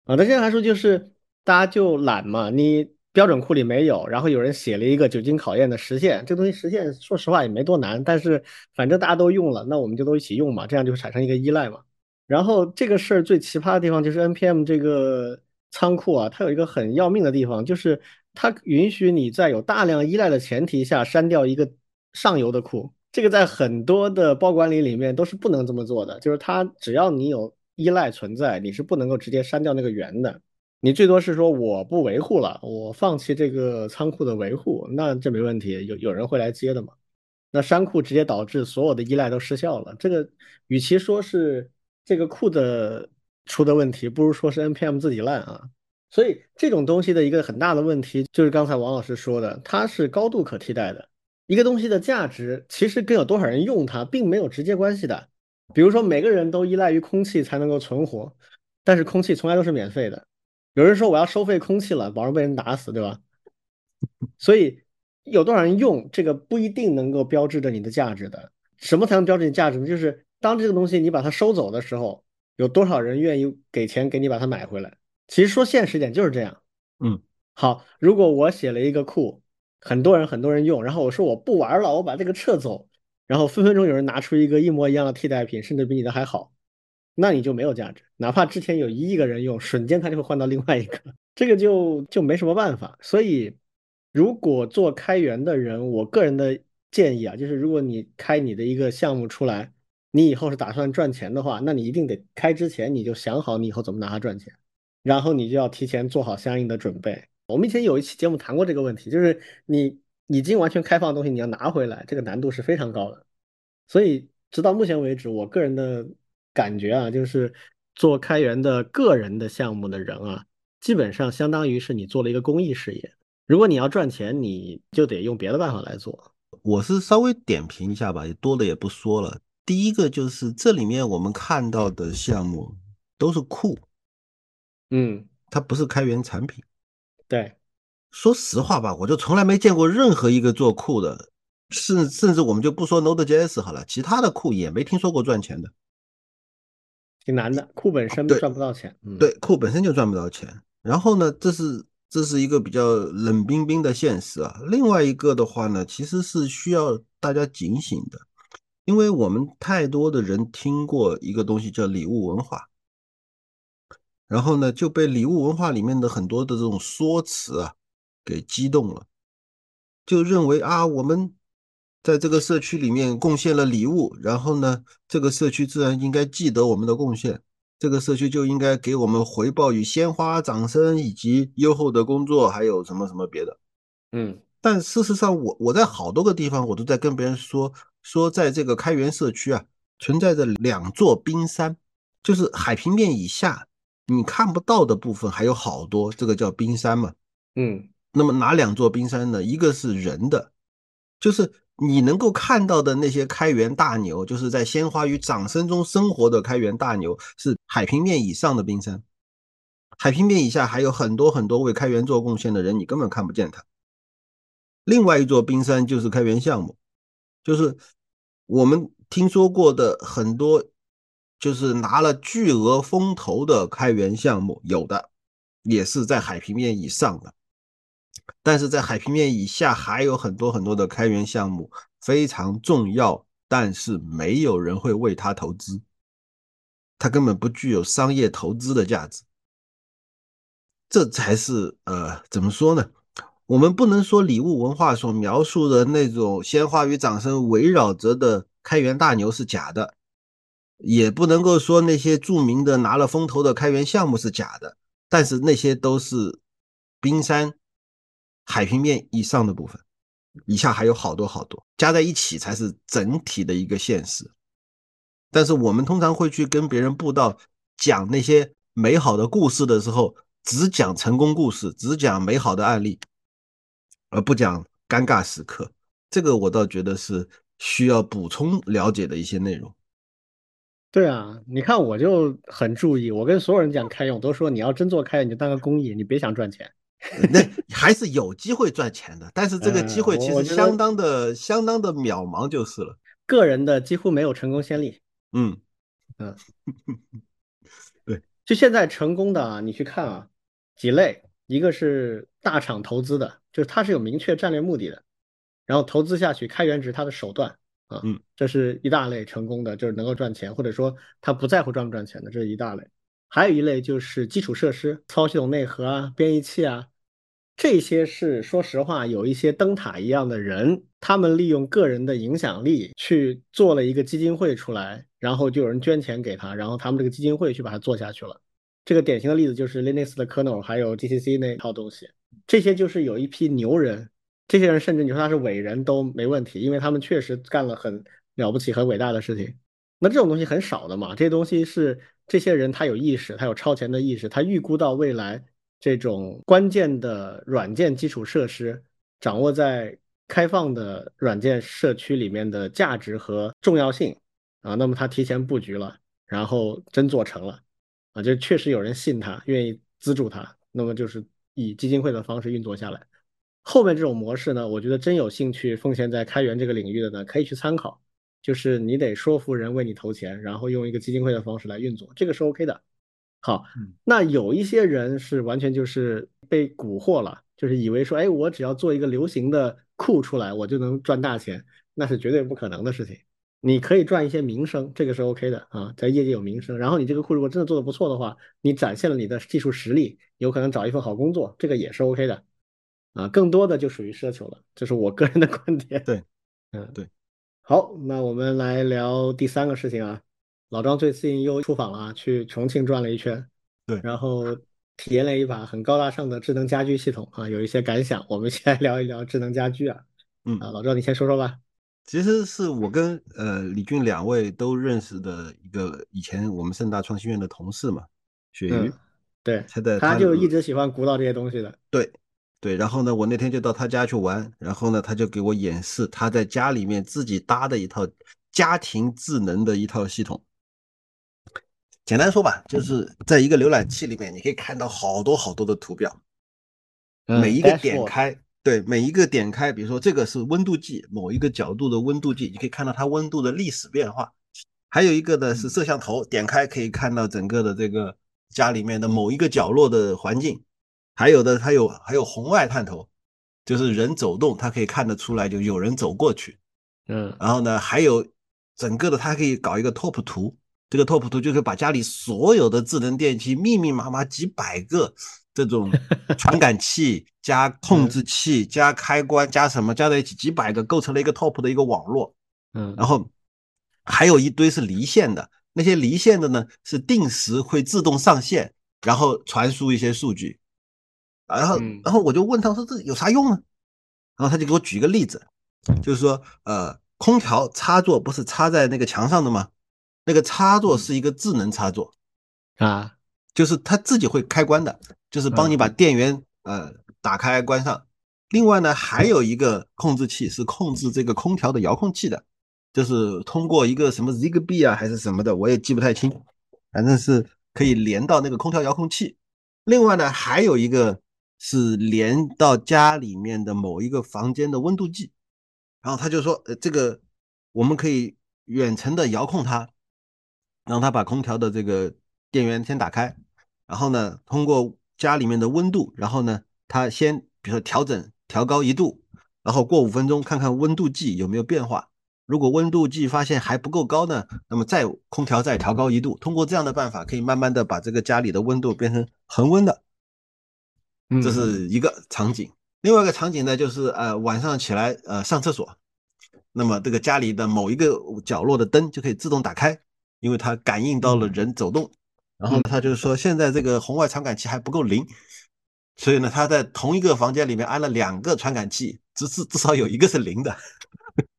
啊，那这些函数就是大家就懒嘛，你标准库里没有，然后有人写了一个久经考验的实现，这东西实现说实话也没多难，但是反正大家都用了，那我们就都一起用嘛，这样就会产生一个依赖嘛。然后这个事儿最奇葩的地方就是 npm 这个仓库啊，它有一个很要命的地方，就是它允许你在有大量依赖的前提下删掉一个上游的库。这个在很多的包管理里面都是不能这么做的，就是它只要你有依赖存在，你是不能够直接删掉那个源的。你最多是说我不维护了，我放弃这个仓库的维护，那这没问题，有有人会来接的嘛。那删库直接导致所有的依赖都失效了。这个与其说是这个库的出的问题，不如说是 npm 自己烂啊。所以这种东西的一个很大的问题就是刚才王老师说的，它是高度可替代的。一个东西的价值其实跟有多少人用它并没有直接关系的。比如说，每个人都依赖于空气才能够存活，但是空气从来都是免费的。有人说我要收费空气了，保证被人打死，对吧？所以有多少人用这个不一定能够标志着你的价值的。什么才能标志你价值呢？就是当这个东西你把它收走的时候，有多少人愿意给钱给你把它买回来？其实说现实点就是这样。
嗯，
好，如果我写了一个库。很多人很多人用，然后我说我不玩了，我把这个撤走，然后分分钟有人拿出一个一模一样的替代品，甚至比你的还好，那你就没有价值。哪怕之前有一亿个人用，瞬间他就会换到另外一个，这个就就没什么办法。所以，如果做开源的人，我个人的建议啊，就是如果你开你的一个项目出来，你以后是打算赚钱的话，那你一定得开之前你就想好你以后怎么拿它赚钱，然后你就要提前做好相应的准备。我们以前有一期节目谈过这个问题，就是你已经完全开放的东西，你要拿回来，这个难度是非常高的。所以直到目前为止，我个人的感觉啊，就是做开源的个人的项目的人啊，基本上相当于是你做了一个公益事业。如果你要赚钱，你就得用别的办法来做。
我是稍微点评一下吧，多的也不说了。第一个就是这里面我们看到的项目都是库，
嗯，
它不是开源产品。
对，
说实话吧，我就从来没见过任何一个做库的，甚甚至我们就不说 Node.js 好了，其他的库也没听说过赚钱的，
挺难的。库本身赚不到钱，
对，库本身就赚不到钱。然后呢，这是这是一个比较冷冰冰的现实啊。另外一个的话呢，其实是需要大家警醒的，因为我们太多的人听过一个东西叫礼物文化。然后呢，就被礼物文化里面的很多的这种说辞啊，给激动了，就认为啊，我们在这个社区里面贡献了礼物，然后呢，这个社区自然应该记得我们的贡献，这个社区就应该给我们回报与鲜花、掌声以及优厚的工作，还有什么什么别的。
嗯，
但事实上，我我在好多个地方，我都在跟别人说说，在这个开源社区啊，存在着两座冰山，就是海平面以下。你看不到的部分还有好多，这个叫冰山嘛。
嗯，
那么哪两座冰山呢？一个是人的，就是你能够看到的那些开源大牛，就是在鲜花与掌声中生活的开源大牛，是海平面以上的冰山。海平面以下还有很多很多为开源做贡献的人，你根本看不见他。另外一座冰山就是开源项目，就是我们听说过的很多。就是拿了巨额风投的开源项目，有的也是在海平面以上的，但是在海平面以下还有很多很多的开源项目非常重要，但是没有人会为它投资，它根本不具有商业投资的价值。这才是呃，怎么说呢？我们不能说礼物文化所描述的那种鲜花与掌声围绕着的开源大牛是假的。也不能够说那些著名的拿了风投的开源项目是假的，但是那些都是冰山海平面以上的部分，以下还有好多好多，加在一起才是整体的一个现实。但是我们通常会去跟别人布道讲那些美好的故事的时候，只讲成功故事，只讲美好的案例，而不讲尴尬时刻。这个我倒觉得是需要补充了解的一些内容。
对啊，你看我就很注意，我跟所有人讲开源，我都说你要真做开源，你就当个公益，你别想赚钱。
那还是有机会赚钱的，但是这个机会其实相当的、相当的渺茫，就是了。
个人的几乎没有成功先例。
嗯
嗯，
对，
就现在成功的啊，你去看啊，几类，一个是大厂投资的，就是它是有明确战略目的的，然后投资下去开源只是它的手段啊，
嗯，
这是一大类成功的，就是能够赚钱，或者说他不在乎赚不赚钱的，这是一大类。还有一类就是基础设施，操系统内核啊，编译器啊，这些是说实话有一些灯塔一样的人，他们利用个人的影响力去做了一个基金会出来，然后就有人捐钱给他，然后他们这个基金会去把它做下去了。这个典型的例子就是 Linux 的 kernel，还有 GCC 那套东西，这些就是有一批牛人，这些人甚至你说他是伟人都没问题，因为他们确实干了很了不起、很伟大的事情。那这种东西很少的嘛，这些东西是。这些人他有意识，他有超前的意识，他预估到未来这种关键的软件基础设施掌握在开放的软件社区里面的价值和重要性啊，那么他提前布局了，然后真做成了啊，就确实有人信他，愿意资助他，那么就是以基金会的方式运作下来。后面这种模式呢，我觉得真有兴趣奉献在开源这个领域的呢，可以去参考。就是你得说服人为你投钱，然后用一个基金会的方式来运作，这个是 OK 的。好，那有一些人是完全就是被蛊惑了，就是以为说，哎，我只要做一个流行的库出来，我就能赚大钱，那是绝对不可能的事情。你可以赚一些名声，这个是 OK 的啊，在业界有名声。然后你这个库如果真的做的不错的话，你展现了你的技术实力，有可能找一份好工作，这个也是 OK 的。啊，更多的就属于奢求了，这是我个人的观点。
对，
嗯，
对。
好，那我们来聊第三个事情啊。老张最近又出访了，去重庆转了一圈，
对，
然后体验了一把很高大上的智能家居系统啊，有一些感想。我们先来聊一聊智能家居啊。
嗯
啊，老赵你先说说吧。
其实是我跟呃李俊两位都认识的一个以前我们盛大创新院的同事嘛，鳕鱼。
对，
他的
他就一直喜欢鼓捣这些东西的。
对。对，然后呢，我那天就到他家去玩，然后呢，他就给我演示他在家里面自己搭的一套家庭智能的一套系统。简单说吧，就是在一个浏览器里面，你可以看到好多好多的图表，每一个点开，对，每一个点开，比如说这个是温度计，某一个角度的温度计，你可以看到它温度的历史变化。还有一个呢是摄像头，点开可以看到整个的这个家里面的某一个角落的环境。还有的，它有还有红外探头，就是人走动，它可以看得出来，就有人走过去。
嗯，
然后呢，还有整个的，它可以搞一个 top 图，这个 top 图就是把家里所有的智能电器密密麻麻几百个这种 传感器加控制器加开关加什么加在一起几百个，构成了一个 top 的一个网络。
嗯，
然后还有一堆是离线的，那些离线的呢是定时会自动上线，然后传输一些数据。然后，然后我就问他说：“这有啥用呢？”然后他就给我举一个例子，就是说，呃，空调插座不是插在那个墙上的吗？那个插座是一个智能插座
啊，
就是它自己会开关的，就是帮你把电源呃打开关上。另外呢，还有一个控制器是控制这个空调的遥控器的，就是通过一个什么 Zigbee 啊还是什么的，我也记不太清，反正是可以连到那个空调遥控器。另外呢，还有一个。是连到家里面的某一个房间的温度计，然后他就说，呃，这个我们可以远程的遥控它，让它把空调的这个电源先打开，然后呢，通过家里面的温度，然后呢，它先比如说调整调高一度，然后过五分钟看看温度计有没有变化，如果温度计发现还不够高呢，那么再空调再调高一度，通过这样的办法，可以慢慢的把这个家里的温度变成恒温的。这是一个场景，另外一个场景呢，就是呃晚上起来呃上厕所，那么这个家里的某一个角落的灯就可以自动打开，因为它感应到了人走动，然后他就是说现在这个红外传感器还不够灵，所以呢他在同一个房间里面安了两个传感器，至至至少有一个是灵的，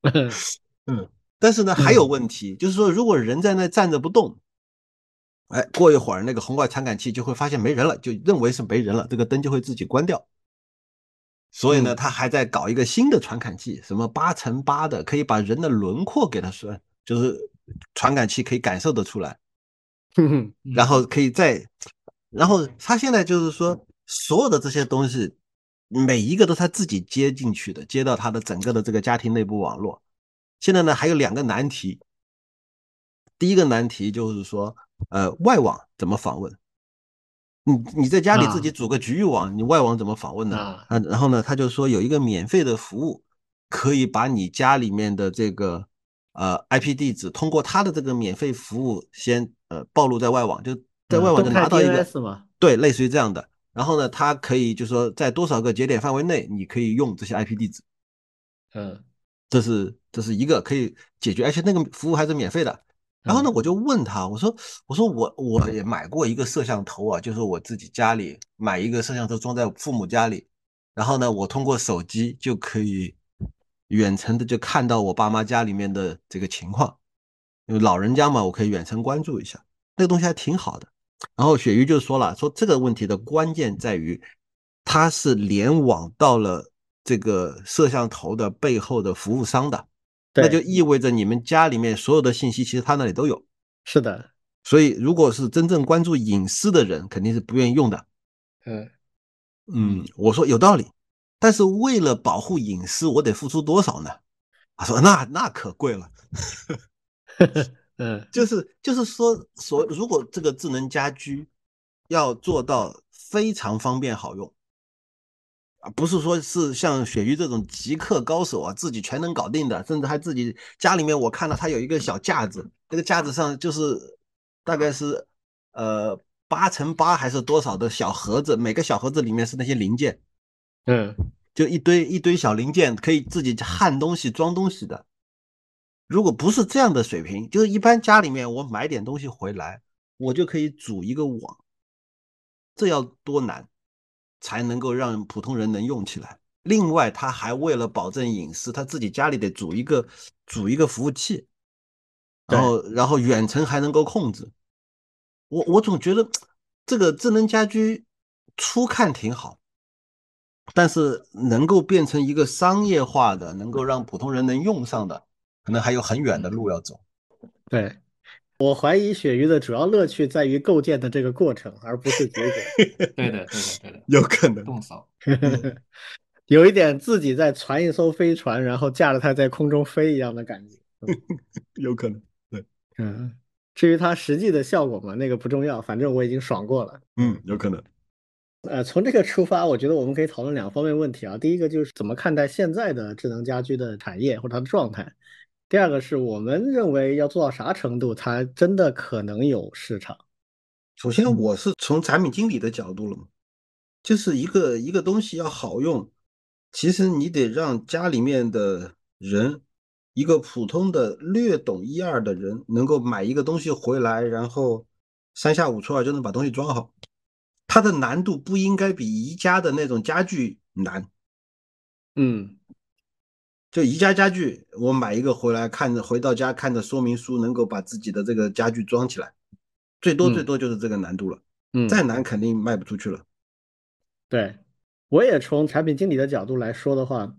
嗯，但是呢还有问题，就是说如果人在那站着不动。哎，过一会儿那个红外传感器就会发现没人了，就认为是没人了，这个灯就会自己关掉。所以呢，他还在搞一个新的传感器，什么八乘八的，可以把人的轮廓给它算，就是传感器可以感受得出来。然后可以再，然后他现在就是说，所有的这些东西，每一个都是他自己接进去的，接到他的整个的这个家庭内部网络。现在呢，还有两个难题。第一个难题就是说，呃，外网怎么访问？你你在家里自己组个局域网，你外网怎么访问呢？啊，然后呢，他就说有一个免费的服务，可以把你家里面的这个呃 IP 地址通过他的这个免费服务先呃暴露在外网，就在外网就拿到一个对，类似于这样的。然后呢，它可以就说在多少个节点范围内，你可以用这些 IP 地址。
嗯，
这是这是一个可以解决，而且那个服务还是免费的。然后呢，我就问他，我说，我说我我也买过一个摄像头啊，就是我自己家里买一个摄像头装在父母家里，然后呢，我通过手机就可以远程的就看到我爸妈家里面的这个情况，因为老人家嘛，我可以远程关注一下，那个东西还挺好的。然后雪鱼就说了，说这个问题的关键在于，它是联网到了这个摄像头的背后的服务商的。那就意味着你们家里面所有的信息，其实他那里都有。
是的，
所以如果是真正关注隐私的人，肯定是不愿意用的。
嗯
嗯，我说有道理，但是为了保护隐私，我得付出多少呢？他说那那可贵了。
嗯，
就是就是说，所如果这个智能家居要做到非常方便好用。啊，不是说是像雪鱼这种极客高手啊，自己全能搞定的，甚至还自己家里面，我看到他有一个小架子，那个架子上就是大概是呃八乘八还是多少的小盒子，每个小盒子里面是那些零件，
嗯，
就一堆一堆小零件，可以自己焊东西、装东西的。如果不是这样的水平，就是一般家里面我买点东西回来，我就可以组一个网，这要多难？才能够让普通人能用起来。另外，他还为了保证隐私，他自己家里得组一个组一个服务器，然后然后远程还能够控制。我我总觉得这个智能家居初看挺好，但是能够变成一个商业化的，能够让普通人能用上的，可能还有很远的路要走。
对。我怀疑鳕鱼的主要乐趣在于构建的这个过程，而不是结果。
对的，对的，对的，
有可能
动手，
有一点自己在传一艘飞船，然后驾着它在空中飞一样的感觉。
有可能，对，
嗯。至于它实际的效果嘛，那个不重要，反正我已经爽过了。
嗯，有可能。
呃，从这个出发，我觉得我们可以讨论两方面问题啊。第一个就是怎么看待现在的智能家居的产业或者它的状态。第二个是我们认为要做到啥程度，才真的可能有市场。
首先，我是从产品经理的角度了嘛，就是一个一个东西要好用，其实你得让家里面的人，一个普通的略懂一二的人，能够买一个东西回来，然后三下五除二就能把东西装好。它的难度不应该比宜家的那种家具难。
嗯。
就宜家家具，我买一个回来，看着回到家看着说明书，能够把自己的这个家具装起来，最多最多就是这个难度了。
嗯，
再难肯定卖不出去了。
对，我也从产品经理的角度来说的话，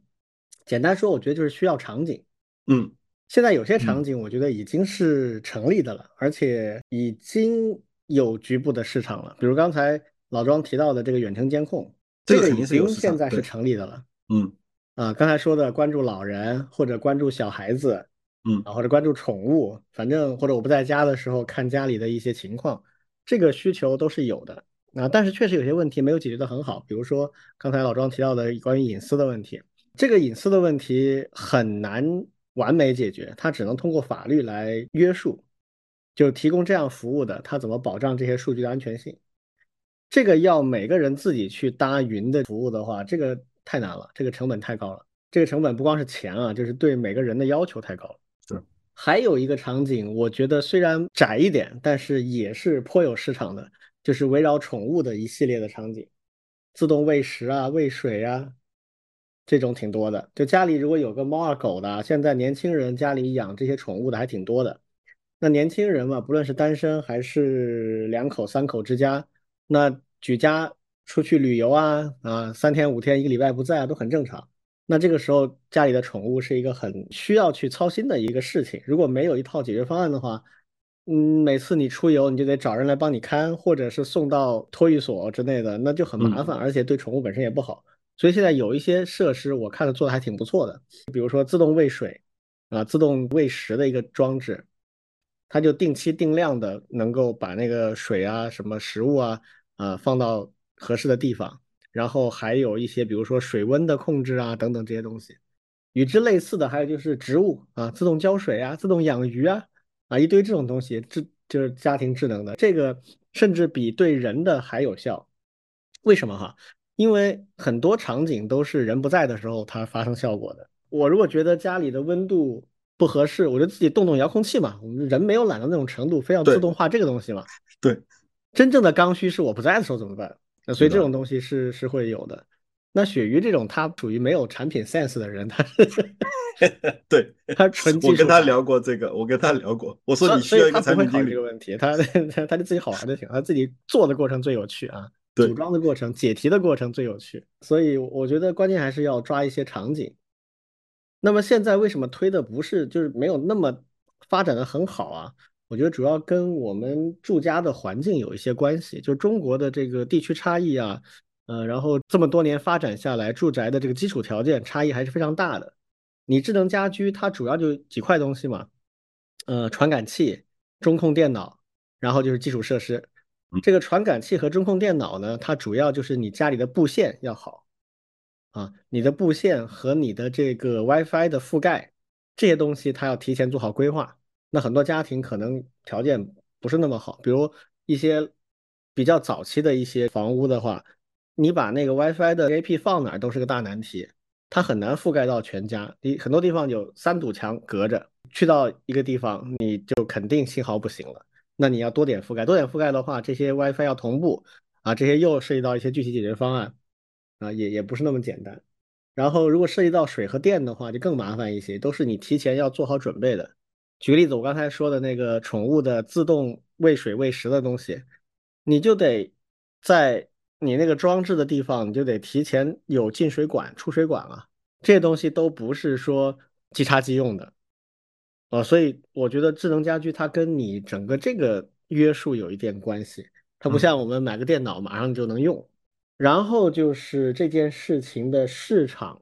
简单说，我觉得就是需要场景。
嗯，
现在有些场景我觉得已经是成立的了，而且已经有局部的市场了。比如刚才老庄提到的这个远程监控，
这
个已经现在是成立的了。
嗯。
啊，刚才说的关注老人或者关注小孩子，
嗯，
啊或者关注宠物，反正或者我不在家的时候看家里的一些情况，这个需求都是有的啊。但是确实有些问题没有解决的很好，比如说刚才老庄提到的关于隐私的问题，这个隐私的问题很难完美解决，它只能通过法律来约束，就提供这样服务的，它怎么保障这些数据的安全性？这个要每个人自己去搭云的服务的话，这个。太难了，这个成本太高了。这个成本不光是钱啊，就是对每个人的要求太高了。
是。
还有一个场景，我觉得虽然窄一点，但是也是颇有市场的，就是围绕宠物的一系列的场景，自动喂食啊、喂水啊，这种挺多的。就家里如果有个猫啊、狗的，现在年轻人家里养这些宠物的还挺多的。那年轻人嘛，不论是单身还是两口、三口之家，那举家。出去旅游啊啊，三天五天一个礼拜不在啊，都很正常。那这个时候家里的宠物是一个很需要去操心的一个事情。如果没有一套解决方案的话，嗯，每次你出游你就得找人来帮你看，或者是送到托育所之类的，那就很麻烦，而且对宠物本身也不好。所以现在有一些设施我看着做的还挺不错的，比如说自动喂水啊、自动喂食的一个装置，它就定期定量的能够把那个水啊、什么食物啊啊放到合适的地方，然后还有一些比如说水温的控制啊等等这些东西。与之类似的还有就是植物啊，自动浇水啊，自动养鱼啊，啊一堆这种东西，智就是家庭智能的，这个甚至比对人的还有效。为什么哈？因为很多场景都是人不在的时候它发生效果的。我如果觉得家里的温度不合适，我就自己动动遥控器嘛。我们人没有懒到那种程度，非要自动化这个东西嘛。
对，
真正的刚需是我不在的时候怎么办？那所以这种东西是是会有的。那鳕鱼这种，他属于没有产品 sense 的人，他
对，
他纯技术。
我跟他聊过这个，我跟他聊过，我说你需要一个产品经理
这个问题，他他他就自己好玩就行，他自己做的过程最有趣啊，组装的过程、解题的过程最有趣，所以我觉得关键还是要抓一些场景。那么现在为什么推的不是就是没有那么发展的很好啊？我觉得主要跟我们住家的环境有一些关系，就中国的这个地区差异啊。呃，然后这么多年发展下来，住宅的这个基础条件差异还是非常大的。你智能家居它主要就几块东西嘛，呃，传感器、中控电脑，然后就是基础设施。这个传感器和中控电脑呢，它主要就是你家里的布线要好啊，你的布线和你的这个 WiFi 的覆盖这些东西，它要提前做好规划。那很多家庭可能条件不是那么好，比如一些比较早期的一些房屋的话。你把那个 WiFi 的 AP 放哪儿都是个大难题，它很难覆盖到全家。你很多地方有三堵墙隔着，去到一个地方你就肯定信号不行了。那你要多点覆盖，多点覆盖的话，这些 WiFi 要同步啊，这些又涉及到一些具体解决方案啊，也也不是那么简单。然后如果涉及到水和电的话，就更麻烦一些，都是你提前要做好准备的。举个例子，我刚才说的那个宠物的自动喂水喂食的东西，你就得在。你那个装置的地方，你就得提前有进水管、出水管了，这些东西都不是说即插即用的，呃，所以我觉得智能家居它跟你整个这个约束有一点关系，它不像我们买个电脑马上就能用。然后就是这件事情的市场，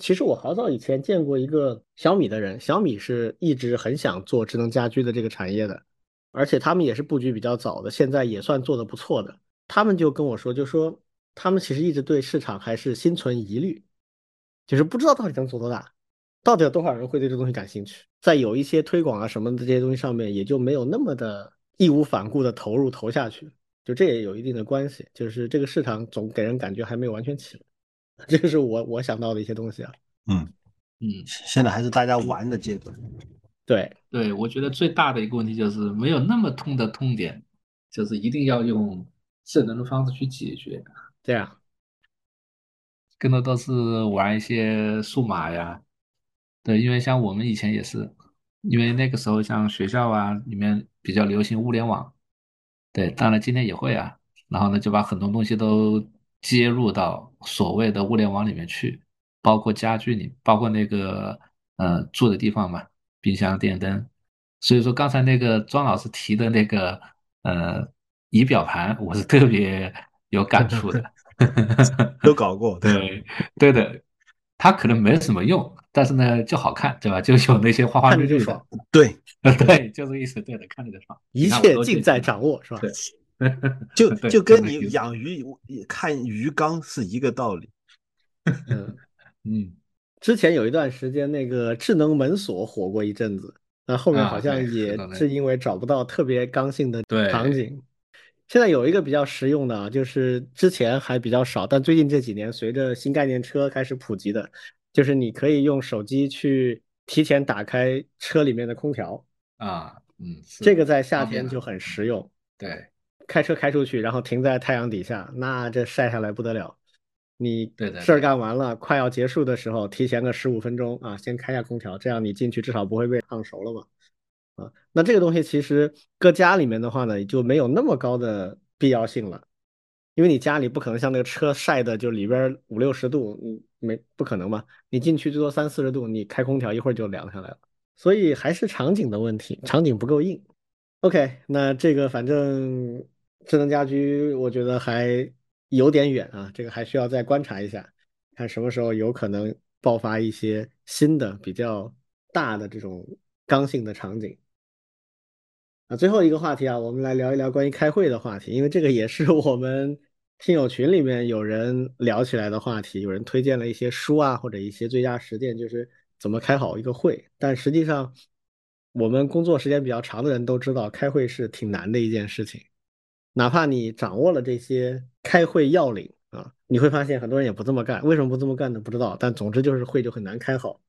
其实我好早以前见过一个小米的人，小米是一直很想做智能家居的这个产业的，而且他们也是布局比较早的，现在也算做的不错的。他们就跟我说，就说他们其实一直对市场还是心存疑虑，就是不知道到底能做多大，到底有多少人会对这东西感兴趣，在有一些推广啊什么的这些东西上面，也就没有那么的义无反顾的投入投下去，就这也有一定的关系，就是这个市场总给人感觉还没有完全起来，这个是我我想到的一些东西啊。
嗯
嗯，
现在还是大家玩的阶段。
对
对，我觉得最大的一个问题就是没有那么痛的痛点，就是一定要用。智能的方式去解决，
对啊，
更多都是玩一些数码呀，对，因为像我们以前也是，因为那个时候像学校啊里面比较流行物联网，对，当然今天也会啊，然后呢就把很多东西都接入到所谓的物联网里面去，包括家具里，包括那个呃住的地方嘛，冰箱、电灯，所以说刚才那个庄老师提的那个呃。仪表盘我是特别有感触的，
都搞过，
对对的，它可能没什么用，但是呢就好看，对吧？就有那些花花绿绿的，
对
对，就这个意思，对的，看着就爽，
一切尽在掌握，是吧？
就就跟你养鱼看鱼缸是一个道理。
嗯嗯，之前有一段时间那个智能门锁火过一阵子，那后面好像也是因为找不到特别刚性的场景。现在有一个比较实用的啊，就是之前还比较少，但最近这几年随着新概念车开始普及的，就是你可以用手机去提前打开车里面的空调
啊，嗯，
这个在夏天就很实用。
对，
开车开出去，然后停在太阳底下，那这晒下来不得了。你
对
事儿干完了，快要结束的时候，提前个十五分钟啊，先开下空调，这样你进去至少不会被烫熟了嘛。啊，那这个东西其实搁家里面的话呢，也就没有那么高的必要性了，因为你家里不可能像那个车晒的就里边五六十度，嗯，没不可能嘛，你进去最多三四十度，你开空调一会儿就凉下来了，所以还是场景的问题，场景不够硬。OK，那这个反正智能家居，我觉得还有点远啊，这个还需要再观察一下，看什么时候有可能爆发一些新的比较大的这种刚性的场景。啊，最后一个话题啊，我们来聊一聊关于开会的话题，因为这个也是我们听友群里面有人聊起来的话题，有人推荐了一些书啊，或者一些最佳实践，就是怎么开好一个会，但实际上。我们工作时间比较长的人都知道，开会是挺难的一件事情。哪怕你掌握了这些开会要领啊，你会发现很多人也不这么干。为什么不这么干呢？不知道。但总之就是会就很难开好。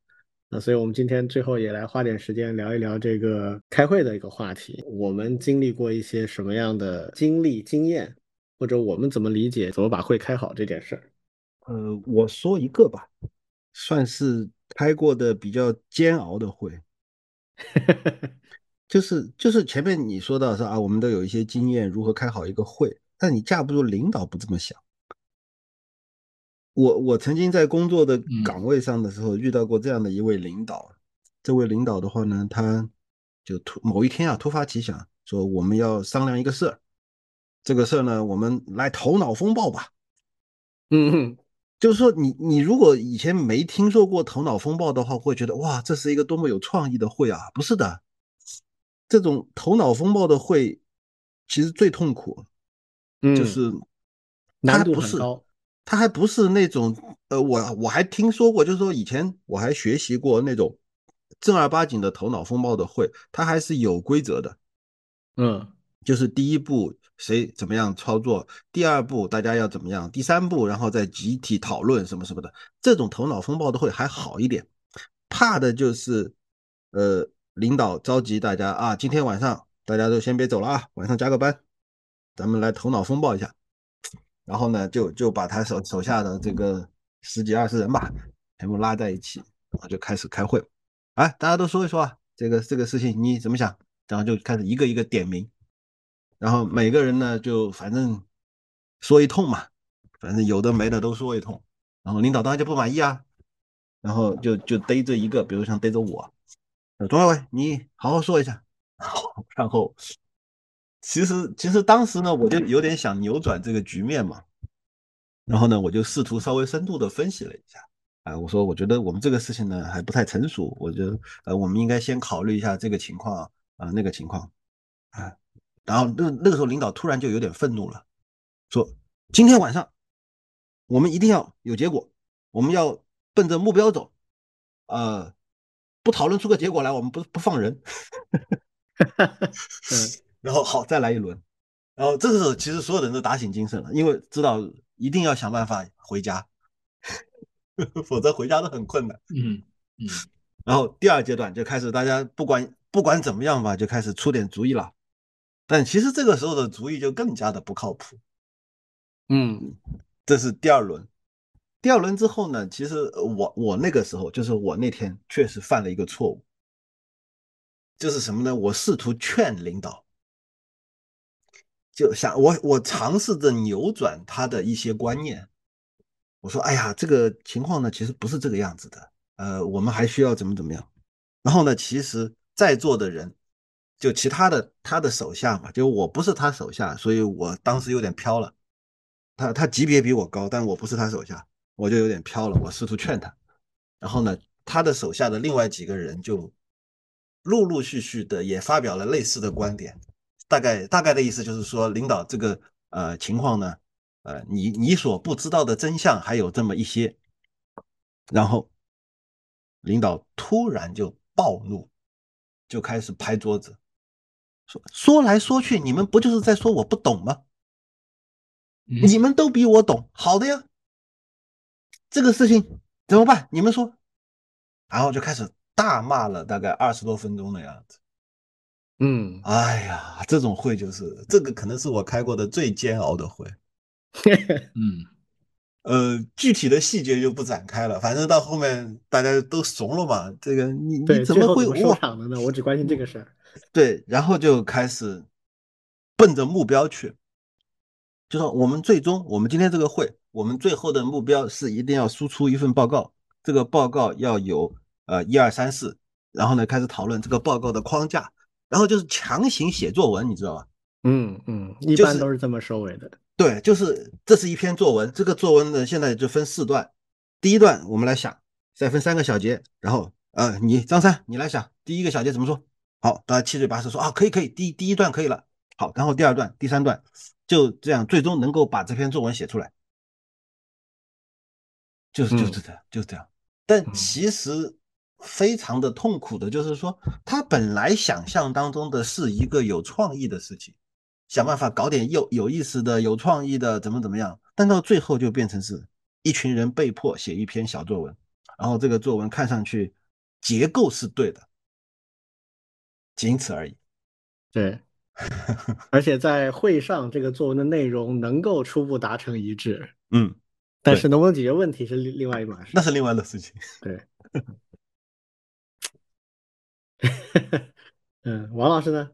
那所以我们今天最后也来花点时间聊一聊这个开会的一个话题。我们经历过一些什么样的经历、经验，或者我们怎么理解、怎么把会开好这件事儿？
呃，我说一个吧，算是开过的比较煎熬的会。就是就是前面你说到说啊，我们都有一些经验如何开好一个会，但你架不住领导不这么想。我我曾经在工作的岗位上的时候遇到过这样的一位领导，这位领导的话呢，他就突某一天啊突发奇想说我们要商量一个事儿，这个事儿呢我们来头脑风暴吧。
嗯。
就是说，你你如果以前没听说过头脑风暴的话，会觉得哇，这是一个多么有创意的会啊！不是的，这种头脑风暴的会其实最痛苦，嗯就是
难度很高。
他还不是那种呃，我我还听说过，就是说以前我还学习过那种正儿八经的头脑风暴的会，它还是有规则的。
嗯，
就是第一步。谁怎么样操作？第二步大家要怎么样？第三步，然后再集体讨论什么什么的。这种头脑风暴的会还好一点，怕的就是，呃，领导召集大家啊，今天晚上大家都先别走了啊，晚上加个班，咱们来头脑风暴一下。然后呢，就就把他手手下的这个十几二十人吧，全部拉在一起，然后就开始开会。哎，大家都说一说啊，这个这个事情你怎么想？然后就开始一个一个点名。然后每个人呢，就反正说一通嘛，反正有的没的都说一通。然后领导当然就不满意啊，然后就就逮着一个，比如像逮着我，钟伟伟，你好好说一下。然后其实其实当时呢，我就有点想扭转这个局面嘛。然后呢，我就试图稍微深度的分析了一下。啊，我说我觉得我们这个事情呢还不太成熟，我觉得呃我们应该先考虑一下这个情况啊那个情况啊。然后那那个时候，领导突然就有点愤怒了，说：“今天晚上我们一定要有结果，我们要奔着目标走，呃，不讨论出个结果来，我们不不放人。”然后好，再来一轮。然后这个时候，其实所有人都打醒精神了，因为知道一定要想办法回家，否则回家都很困难。
嗯嗯。
然后第二阶段就开始，大家不管不管怎么样吧，就开始出点主意了。但其实这个时候的主意就更加的不靠谱。
嗯，
这是第二轮。第二轮之后呢，其实我我那个时候就是我那天确实犯了一个错误，就是什么呢？我试图劝领导，就想我我尝试着扭转他的一些观念。我说：“哎呀，这个情况呢，其实不是这个样子的。呃，我们还需要怎么怎么样。”然后呢，其实在座的人。就其他的他的手下嘛，就我不是他手下，所以我当时有点飘了。他他级别比我高，但我不是他手下，我就有点飘了。我试图劝他，然后呢，他的手下的另外几个人就陆陆续续的也发表了类似的观点。大概大概的意思就是说，领导这个呃情况呢，呃你你所不知道的真相还有这么一些。然后领导突然就暴怒，就开始拍桌子。说说来说去，你们不就是在说我不懂吗？你们都比我懂，好的呀。这个事情怎么办？你们说。然后就开始大骂了，大概二十多分钟的样子。
嗯，
哎呀，这种会就是这个，可能是我开过的最煎熬的会。
嗯，
呃，具体的细节就不展开了，反正到后面大家都怂了嘛。这个你你怎么会
收场的呢？我只关心这个事儿。
对，然后就开始奔着目标去，就说我们最终，我们今天这个会，我们最后的目标是一定要输出一份报告，这个报告要有呃一二三四，然后呢开始讨论这个报告的框架，然后就是强行写作文，你知道吧？
嗯嗯，一般都是这么收尾的。
对，就是这是一篇作文，这个作文呢现在就分四段，第一段我们来想，再分三个小节，然后呃，你张三你来想第一个小节怎么说？好，大家七嘴八舌说啊，可以可以，第第一段可以了。好，然后第二段、第三段就这样，最终能够把这篇作文写出来，就是就是这样，就是这样。但其实非常的痛苦的，就是说他本来想象当中的是一个有创意的事情。想办法搞点有有意思的、有创意的，怎么怎么样？但到最后就变成是一群人被迫写一篇小作文，然后这个作文看上去结构是对的，仅此而已。
对，而且在会上，这个作文的内容能够初步达成一致。
嗯，
但是能不能解决问题是另另外一码事。
那是另外的事情。
对。嗯，王老师呢？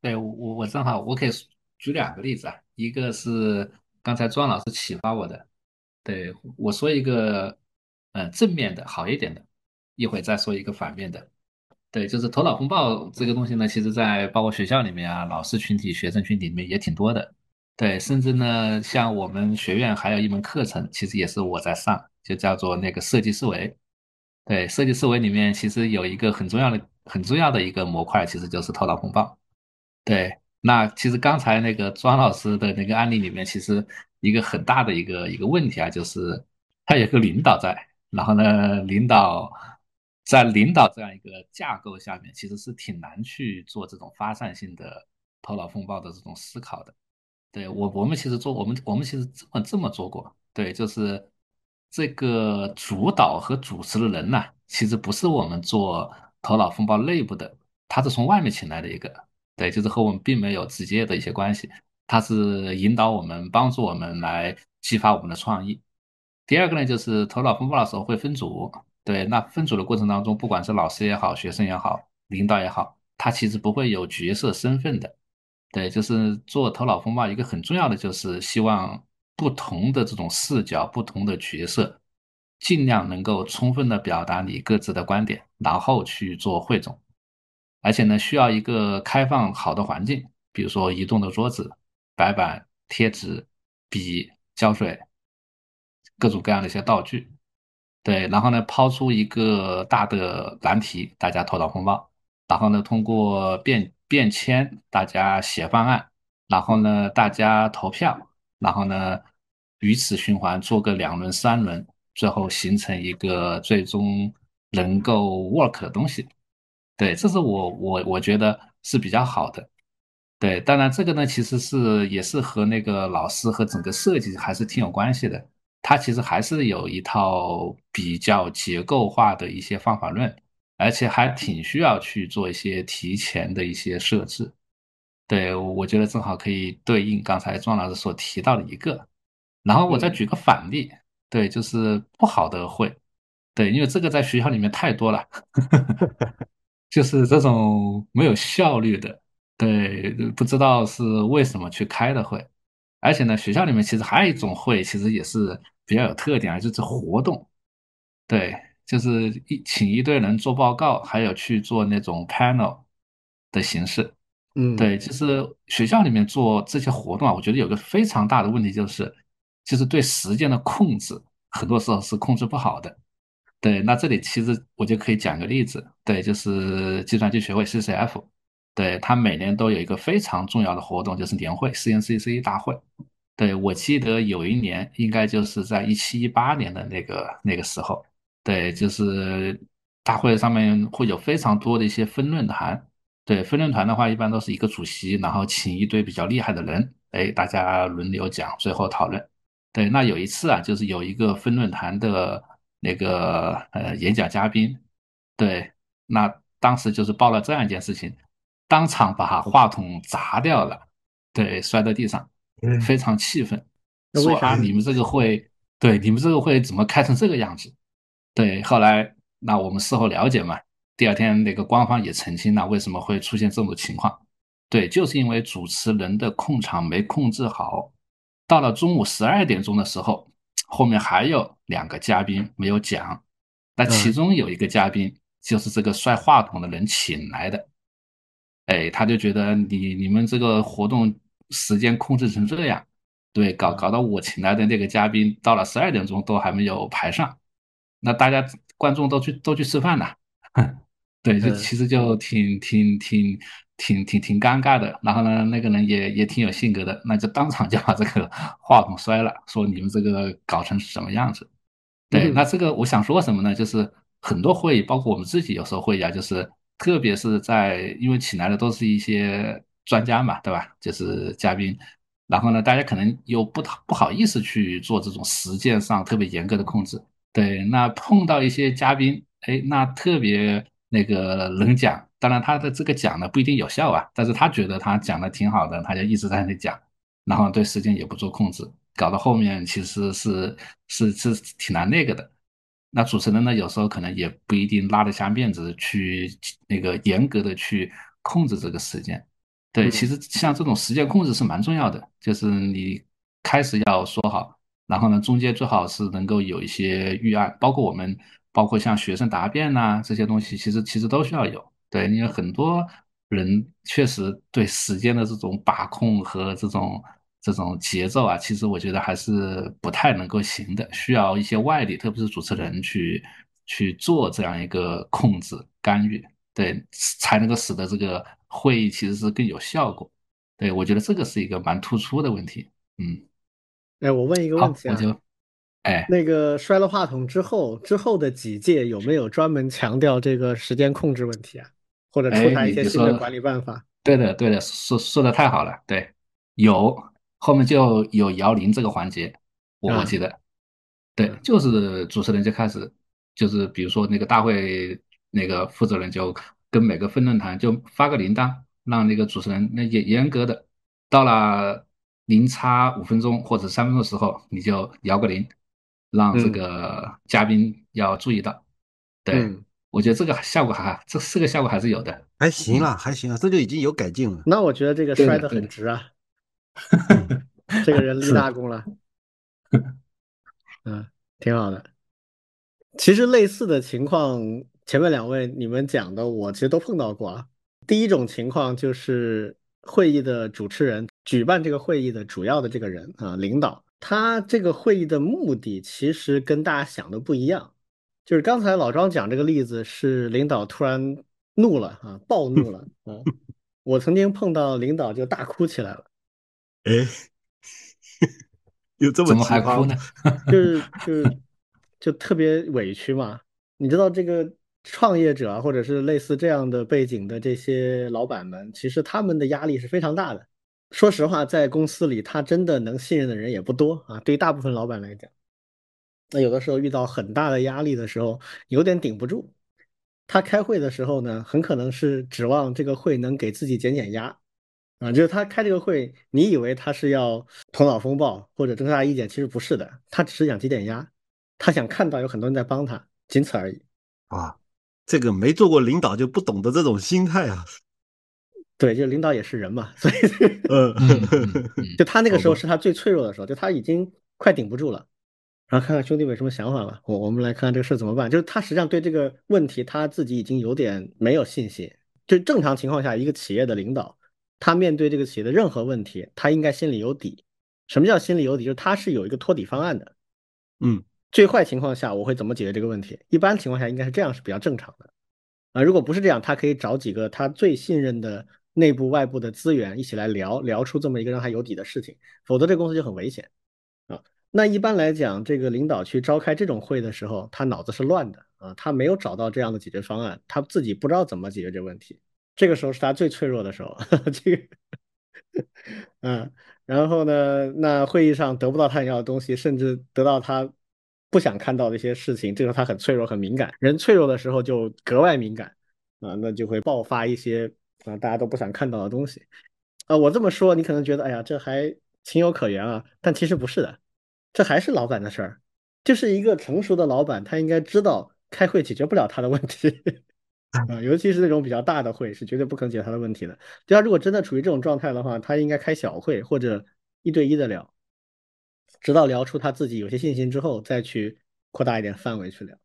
对我我正好我可以举两个例子啊，一个是刚才庄老师启发我的，对我说一个呃正面的好一点的，一会再说一个反面的，对，就是头脑风暴这个东西呢，其实在包括学校里面啊，老师群体、学生群体里面也挺多的，对，甚至呢像我们学院还有一门课程，其实也是我在上，就叫做那个设计思维，对，设计思维里面其实有一个很重要的很重要的一个模块，其实就是头脑风暴。对，那其实刚才那个庄老师的那个案例里面，其实一个很大的一个一个问题啊，就是他有个领导在，然后呢，领导在领导这样一个架构下面，其实是挺难去做这种发散性的头脑风暴的这种思考的。对我，我们其实做我们我们其实这么这么做过，对，就是这个主导和主持的人呢，其实不是我们做头脑风暴内部的，他是从外面请来的一个。对，就是和我们并没有直接的一些关系，他是引导我们、帮助我们来激发我们的创意。第二个呢，就是头脑风暴的时候会分组，对，那分组的过程当中，不管是老师也好、学生也好、领导也好，他其实不会有角色身份的。对，就是做头脑风暴一个很重要的就是希望不同的这种视角、不同的角色，尽量能够充分的表达你各自的观点，然后去做汇总。而且呢，需要一个开放好的环境，比如说移动的桌子、白板、贴纸、笔、胶水，各种各样的一些道具。对，然后呢，抛出一个大的难题，大家头脑风暴，然后呢，通过变便签，大家写方案，然后呢，大家投票，然后呢，如此循环，做个两轮、三轮，最后形成一个最终能够 work 的东西。对，这是我我我觉得是比较好的。对，当然这个呢，其实是也是和那个老师和整个设计还是挺有关系的。它其实还是有一套比较结构化的一些方法论，而且还挺需要去做一些提前的一些设置。对，我觉得正好可以对应刚才庄老师所提到的一个。然后我再举个反例，对，就是不好的会，对，因为这个在学校里面太多了。就是这种没有效率的，对，不知道是为什么去开的会，而且呢，学校里面其实还有一种会，其实也是比较有特点啊，就是活动，对，就是一请一堆人做报告，还有去做那种 panel 的形式，
嗯，
对，就是学校里面做这些活动啊，我觉得有个非常大的问题就是，就是对时间的控制，很多时候是控制不好的。对，那这里其实我就可以讲个例子，对，就是计算机学会 CCF，对，它每年都有一个非常重要的活动，就是年会 CNCC 大会。对我记得有一年，应该就是在一七一八年的那个那个时候，对，就是大会上面会有非常多的一些分论坛，对，分论坛的话一般都是一个主席，然后请一堆比较厉害的人，哎，大家轮流讲，最后讨论。对，那有一次啊，就是有一个分论坛的。那个呃，演讲嘉宾，对，那当时就是报了这样一件事情，当场把话筒砸掉了，对，摔在地上，非常气愤，说啊，你们这个会，对，你们这个会怎么开成这个样子？对，后来那我们事后了解嘛，第二天那个官方也澄清了为什么会出现这种情况，对，就是因为主持人的控场没控制好，到了中午十二点钟的时候。后面还有两个嘉宾没有讲，那其中有一个嘉宾就是这个摔话筒的人请来的，哎，他就觉得你你们这个活动时间控制成这样，对，搞搞到我请来的那个嘉宾到了十二点钟都还没有排上，那大家观众都去都去吃饭了，对，就其实就挺挺挺挺挺挺尴尬的。然后呢，那个人也也挺有性格的，那就当场就把这个话筒摔了，说你们这个搞成什么样子？对，那这个我想说什么呢？就是很多会议，包括我们自己有时候会议啊，就是特别是在因为请来的都是一些专家嘛，对吧？就是嘉宾，然后呢，大家可能又不不好意思去做这种实践上特别严格的控制。对，那碰到一些嘉宾，哎，那特别那个能讲，当然他的这个讲呢不一定有效啊，但是他觉得他讲的挺好的，他就一直在那里讲，然后对时间也不做控制。搞到后面其实是是是挺难那个的，那主持人呢有时候可能也不一定拉得下面子去那个严格的去控制这个时间。对，其实像这种时间控制是蛮重要的，就是你开始要说好，然后呢中间最好是能够有一些预案，包括我们包括像学生答辩呐这些东西，其实其实都需要有。对，因为很多人确实对时间的这种把控和这种。这种节奏啊，其实我觉得还是不太能够行的，需要一些外力，特别是主持人去去做这样一个控制干预，对，才能够使得这个会议其实是更有效果。对我觉得这个是一个蛮突出的问题。嗯，
哎，我问一个问题
啊，哎，
那个摔了话筒之后，之后的几届有没有专门强调这个时间控制问题啊，或者出台一些新的管理办法？
对的，对的，说说的太好了，对，有。后面就有摇铃这个环节，我我记得，对，就是主持人就开始，就是比如说那个大会那个负责人就跟每个分论坛就发个铃铛，让那个主持人那严严格的，到了零差五分钟或者三分钟的时候，你就摇个铃，让这个嘉宾要注意到。对，我觉得这个效果还这四个效果还是有的，
还行啊，还行啊，这就已经有改进了。
那我觉得这个摔得很值啊。这个人立大功了，嗯，挺好的。其实类似的情况，前面两位你们讲的，我其实都碰到过啊。第一种情况就是会议的主持人，举办这个会议的主要的这个人啊，领导，他这个会议的目的其实跟大家想的不一样。就是刚才老庄讲这个例子，是领导突然怒了啊，暴怒了 啊。我曾经碰到领导就大哭起来了。
哎，有这么
怎么还哭呢？
就是就是就特别委屈嘛。你知道这个创业者或者是类似这样的背景的这些老板们，其实他们的压力是非常大的。说实话，在公司里，他真的能信任的人也不多啊。对大部分老板来讲，那有的时候遇到很大的压力的时候，有点顶不住。他开会的时候呢，很可能是指望这个会能给自己减减压。啊，就是他开这个会，你以为他是要头脑风暴或者征大意见，其实不是的，他只是想挤点压，他想看到有很多人在帮他，仅此而已。
啊，这个没做过领导就不懂得这种心态啊。
对，就领导也是人嘛，所以，
嗯，
就他那个时候是他最脆弱的时候，就他已经快顶不住了。然后看看兄弟们有什么想法吧，我我们来看看这个事怎么办。就是他实际上对这个问题他自己已经有点没有信心。就正常情况下，一个企业的领导。他面对这个企业的任何问题，他应该心里有底。什么叫心里有底？就是他是有一个托底方案的。
嗯，
最坏情况下我会怎么解决这个问题？一般情况下应该是这样，是比较正常的。啊，如果不是这样，他可以找几个他最信任的内部、外部的资源一起来聊聊出这么一个让他有底的事情。否则这公司就很危险啊。那一般来讲，这个领导去召开这种会的时候，他脑子是乱的啊，他没有找到这样的解决方案，他自己不知道怎么解决这个问题。这个时候是他最脆弱的时候，这个，嗯，然后呢，那会议上得不到他想要的东西，甚至得到他不想看到的一些事情，这个他很脆弱、很敏感。人脆弱的时候就格外敏感啊，那就会爆发一些啊大家都不想看到的东西啊。我这么说，你可能觉得哎呀，这还情有可原啊，但其实不是的，这还是老板的事儿，就是一个成熟的老板，他应该知道开会解决不了他的问题。啊，尤其是那种比较大的会，是绝对不可能解决他的问题的。就他如果真的处于这种状态的话，他应该开小会或者一对一的聊，直到聊出他自己有些信心之后，再去扩大一点范围去聊。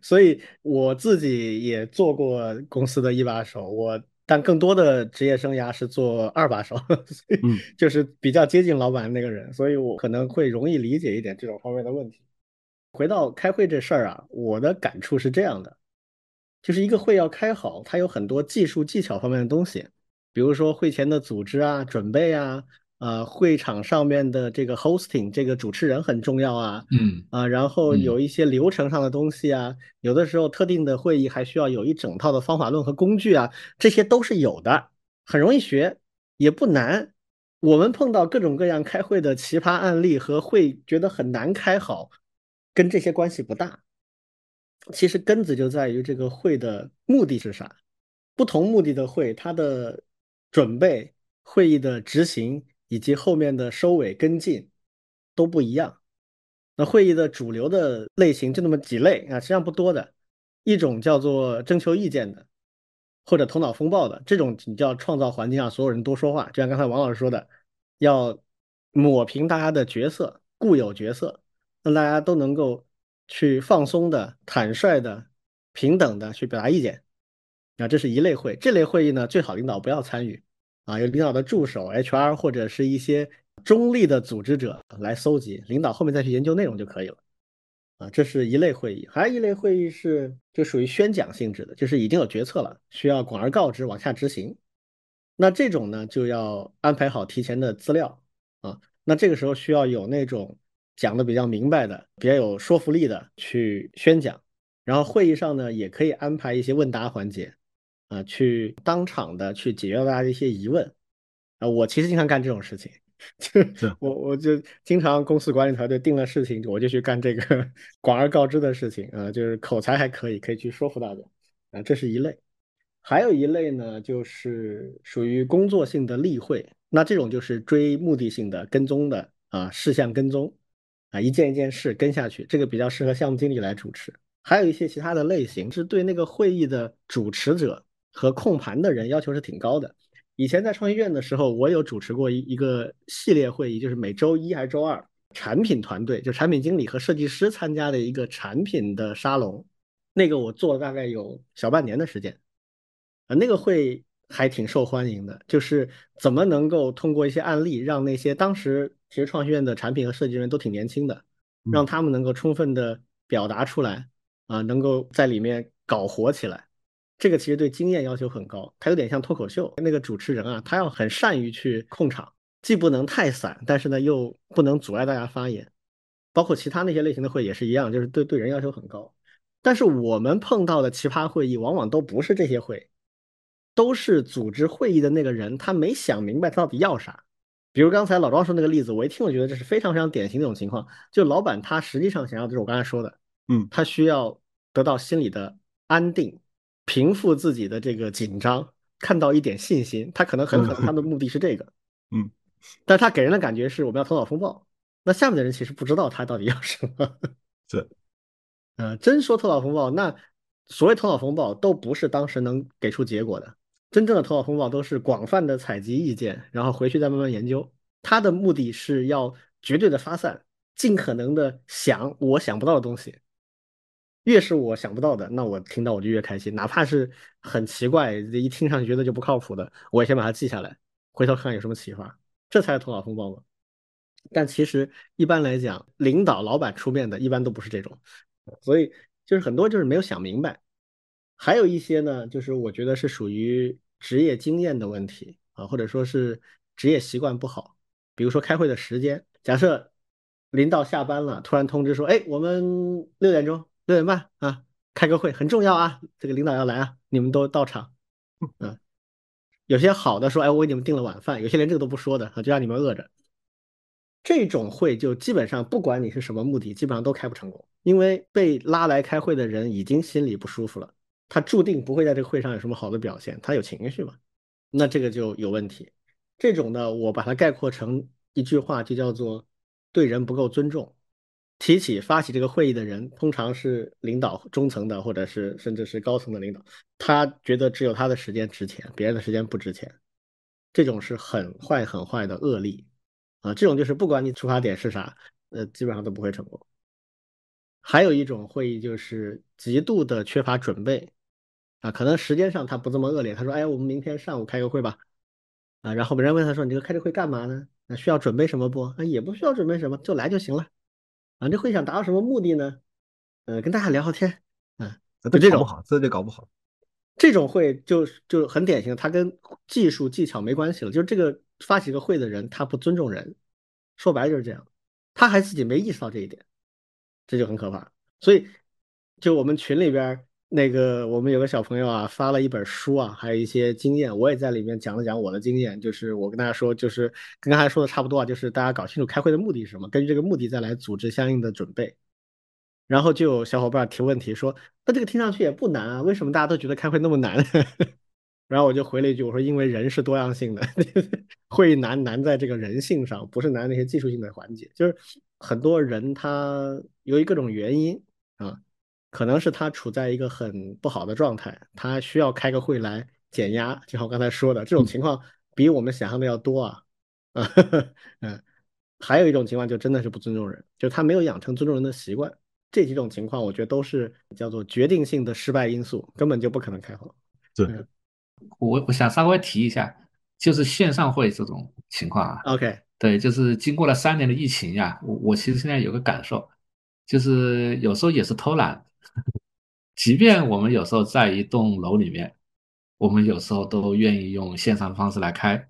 所以我自己也做过公司的一把手，我但更多的职业生涯是做二把手，
嗯，
就是比较接近老板那个人，所以我可能会容易理解一点这种方面的问题。回到开会这事儿啊，我的感触是这样的，就是一个会要开好，它有很多技术技巧方面的东西，比如说会前的组织啊、准备啊。呃，会场上面的这个 hosting 这个主持人很重要啊，
嗯
啊，然后有一些流程上的东西啊，有的时候特定的会议还需要有一整套的方法论和工具啊，这些都是有的，很容易学，也不难。我们碰到各种各样开会的奇葩案例和会觉得很难开好，跟这些关系不大。其实根子就在于这个会的目的是啥，不同目的的会，它的准备、会议的执行。以及后面的收尾跟进都不一样。那会议的主流的类型就那么几类啊，实际上不多的。一种叫做征求意见的，或者头脑风暴的，这种你叫创造环境让所有人多说话。就像刚才王老师说的，要抹平大家的角色、固有角色，让大家都能够去放松的、坦率的、平等的去表达意见。啊，这是一类会。这类会议呢，最好领导不要参与。啊，有领导的助手、HR 或者是一些中立的组织者来搜集，领导后面再去研究内容就可以了。啊，这是一类会议，还有一类会议是就属于宣讲性质的，就是已经有决策了，需要广而告之往下执行。那这种呢，就要安排好提前的资料啊。那这个时候需要有那种讲的比较明白的、比较有说服力的去宣讲，然后会议上呢，也可以安排一些问答环节。啊，去当场的去解决大家的一些疑问，啊，我其实经常干这种事情，就我我就经常公司管理团队定了事情，我就去干这个 广而告之的事情，啊，就是口才还可以，可以去说服大家，啊，这是一类，还有一类呢，就是属于工作性的例会，那这种就是追目的性的跟踪的啊，事项跟踪，啊，一件一件事跟下去，这个比较适合项目经理来主持，还有一些其他的类型是对那个会议的主持者。和控盘的人要求是挺高的。以前在创业院的时候，我有主持过一一个系列会议，就是每周一还是周二，产品团队就产品经理和设计师参加的一个产品的沙龙。那个我做了大概有小半年的时间，啊，那个会还挺受欢迎的。就是怎么能够通过一些案例，让那些当时其实创业院的产品和设计人员都挺年轻的，让他们能够充分的表达出来，啊，能够在里面搞活起来。这个其实对经验要求很高，它有点像脱口秀。那个主持人啊，他要很善于去控场，既不能太散，但是呢又不能阻碍大家发言。包括其他那些类型的会也是一样，就是对对人要求很高。但是我们碰到的奇葩会议，往往都不是这些会，都是组织会议的那个人他没想明白他到底要啥。比如刚才老庄说那个例子，我一听我觉得这是非常非常典型的一种情况，就老板他实际上想要的就是我刚才说的，
嗯，
他需要得到心理的安定。平复自己的这个紧张，看到一点信心，他可能很可能他的目的是这个，
嗯，
但他给人的感觉是我们要头脑风暴，那下面的人其实不知道他到底要什么。
是，
呃，真说头脑风暴，那所谓头脑风暴都不是当时能给出结果的，真正的头脑风暴都是广泛的采集意见，然后回去再慢慢研究。他的目的是要绝对的发散，尽可能的想我想不到的东西。越是我想不到的，那我听到我就越开心，哪怕是很奇怪，一听上去觉得就不靠谱的，我也先把它记下来，回头看看有什么启发，这才是头脑风暴嘛。但其实一般来讲，领导、老板出面的一般都不是这种，所以就是很多就是没有想明白，还有一些呢，就是我觉得是属于职业经验的问题啊，或者说是职业习惯不好，比如说开会的时间，假设领导下班了，突然通知说，哎，我们六点钟。六点半啊，开个会很重要啊，这个领导要来啊，你们都到场。嗯，有些好的说，哎，我给你们订了晚饭，有些连这个都不说的啊，就让你们饿着。这种会就基本上不管你是什么目的，基本上都开不成功，因为被拉来开会的人已经心里不舒服了，他注定不会在这个会上有什么好的表现，他有情绪嘛，那这个就有问题。这种呢，我把它概括成一句话，就叫做对人不够尊重。提起发起这个会议的人，通常是领导中层的，或者是甚至是高层的领导。他觉得只有他的时间值钱，别人的时间不值钱。这种是很坏很坏的恶例啊！这种就是不管你出发点是啥，呃，基本上都不会成功。还有一种会议就是极度的缺乏准备啊，可能时间上他不这么恶劣，他说，哎，我们明天上午开个会吧，啊，然后别人问他说，你这个开这会干嘛呢？那需要准备什么不？啊，也不需要准备什么，就来就行了。啊，这会想达到什么目的呢？呃，跟大家聊聊天，啊，就这种
不好，这就搞不好。
这种会就就很典型，他跟技术技巧没关系了，就是这个发起个会的人，他不尊重人，说白了就是这样，他还自己没意识到这一点，这就很可怕。所以，就我们群里边。那个我们有个小朋友啊，发了一本书啊，还有一些经验，我也在里面讲了讲我的经验。就是我跟大家说，就是跟刚才说的差不多啊，就是大家搞清楚开会的目的是什么，根据这个目的再来组织相应的准备。然后就有小伙伴提问题说，那这个听上去也不难啊，为什么大家都觉得开会那么难？然后我就回了一句，我说因为人是多样性的，会难难在这个人性上，不是难那些技术性的环节。就是很多人他由于各种原因啊。可能是他处在一个很不好的状态，他需要开个会来减压。就像我刚才说的，这种情况比我们想象的要多啊。啊，嗯，还有一种情况就真的是不尊重人，就他没有养成尊重人的习惯。这几种情况，我觉得都是叫做决定性的失败因素，根本就不可能开好。
对，
我我想稍微提一下，就是线上会这种情况啊。
OK，
对，就是经过了三年的疫情呀，我我其实现在有个感受，就是有时候也是偷懒。即便我们有时候在一栋楼里面，我们有时候都愿意用线上方式来开。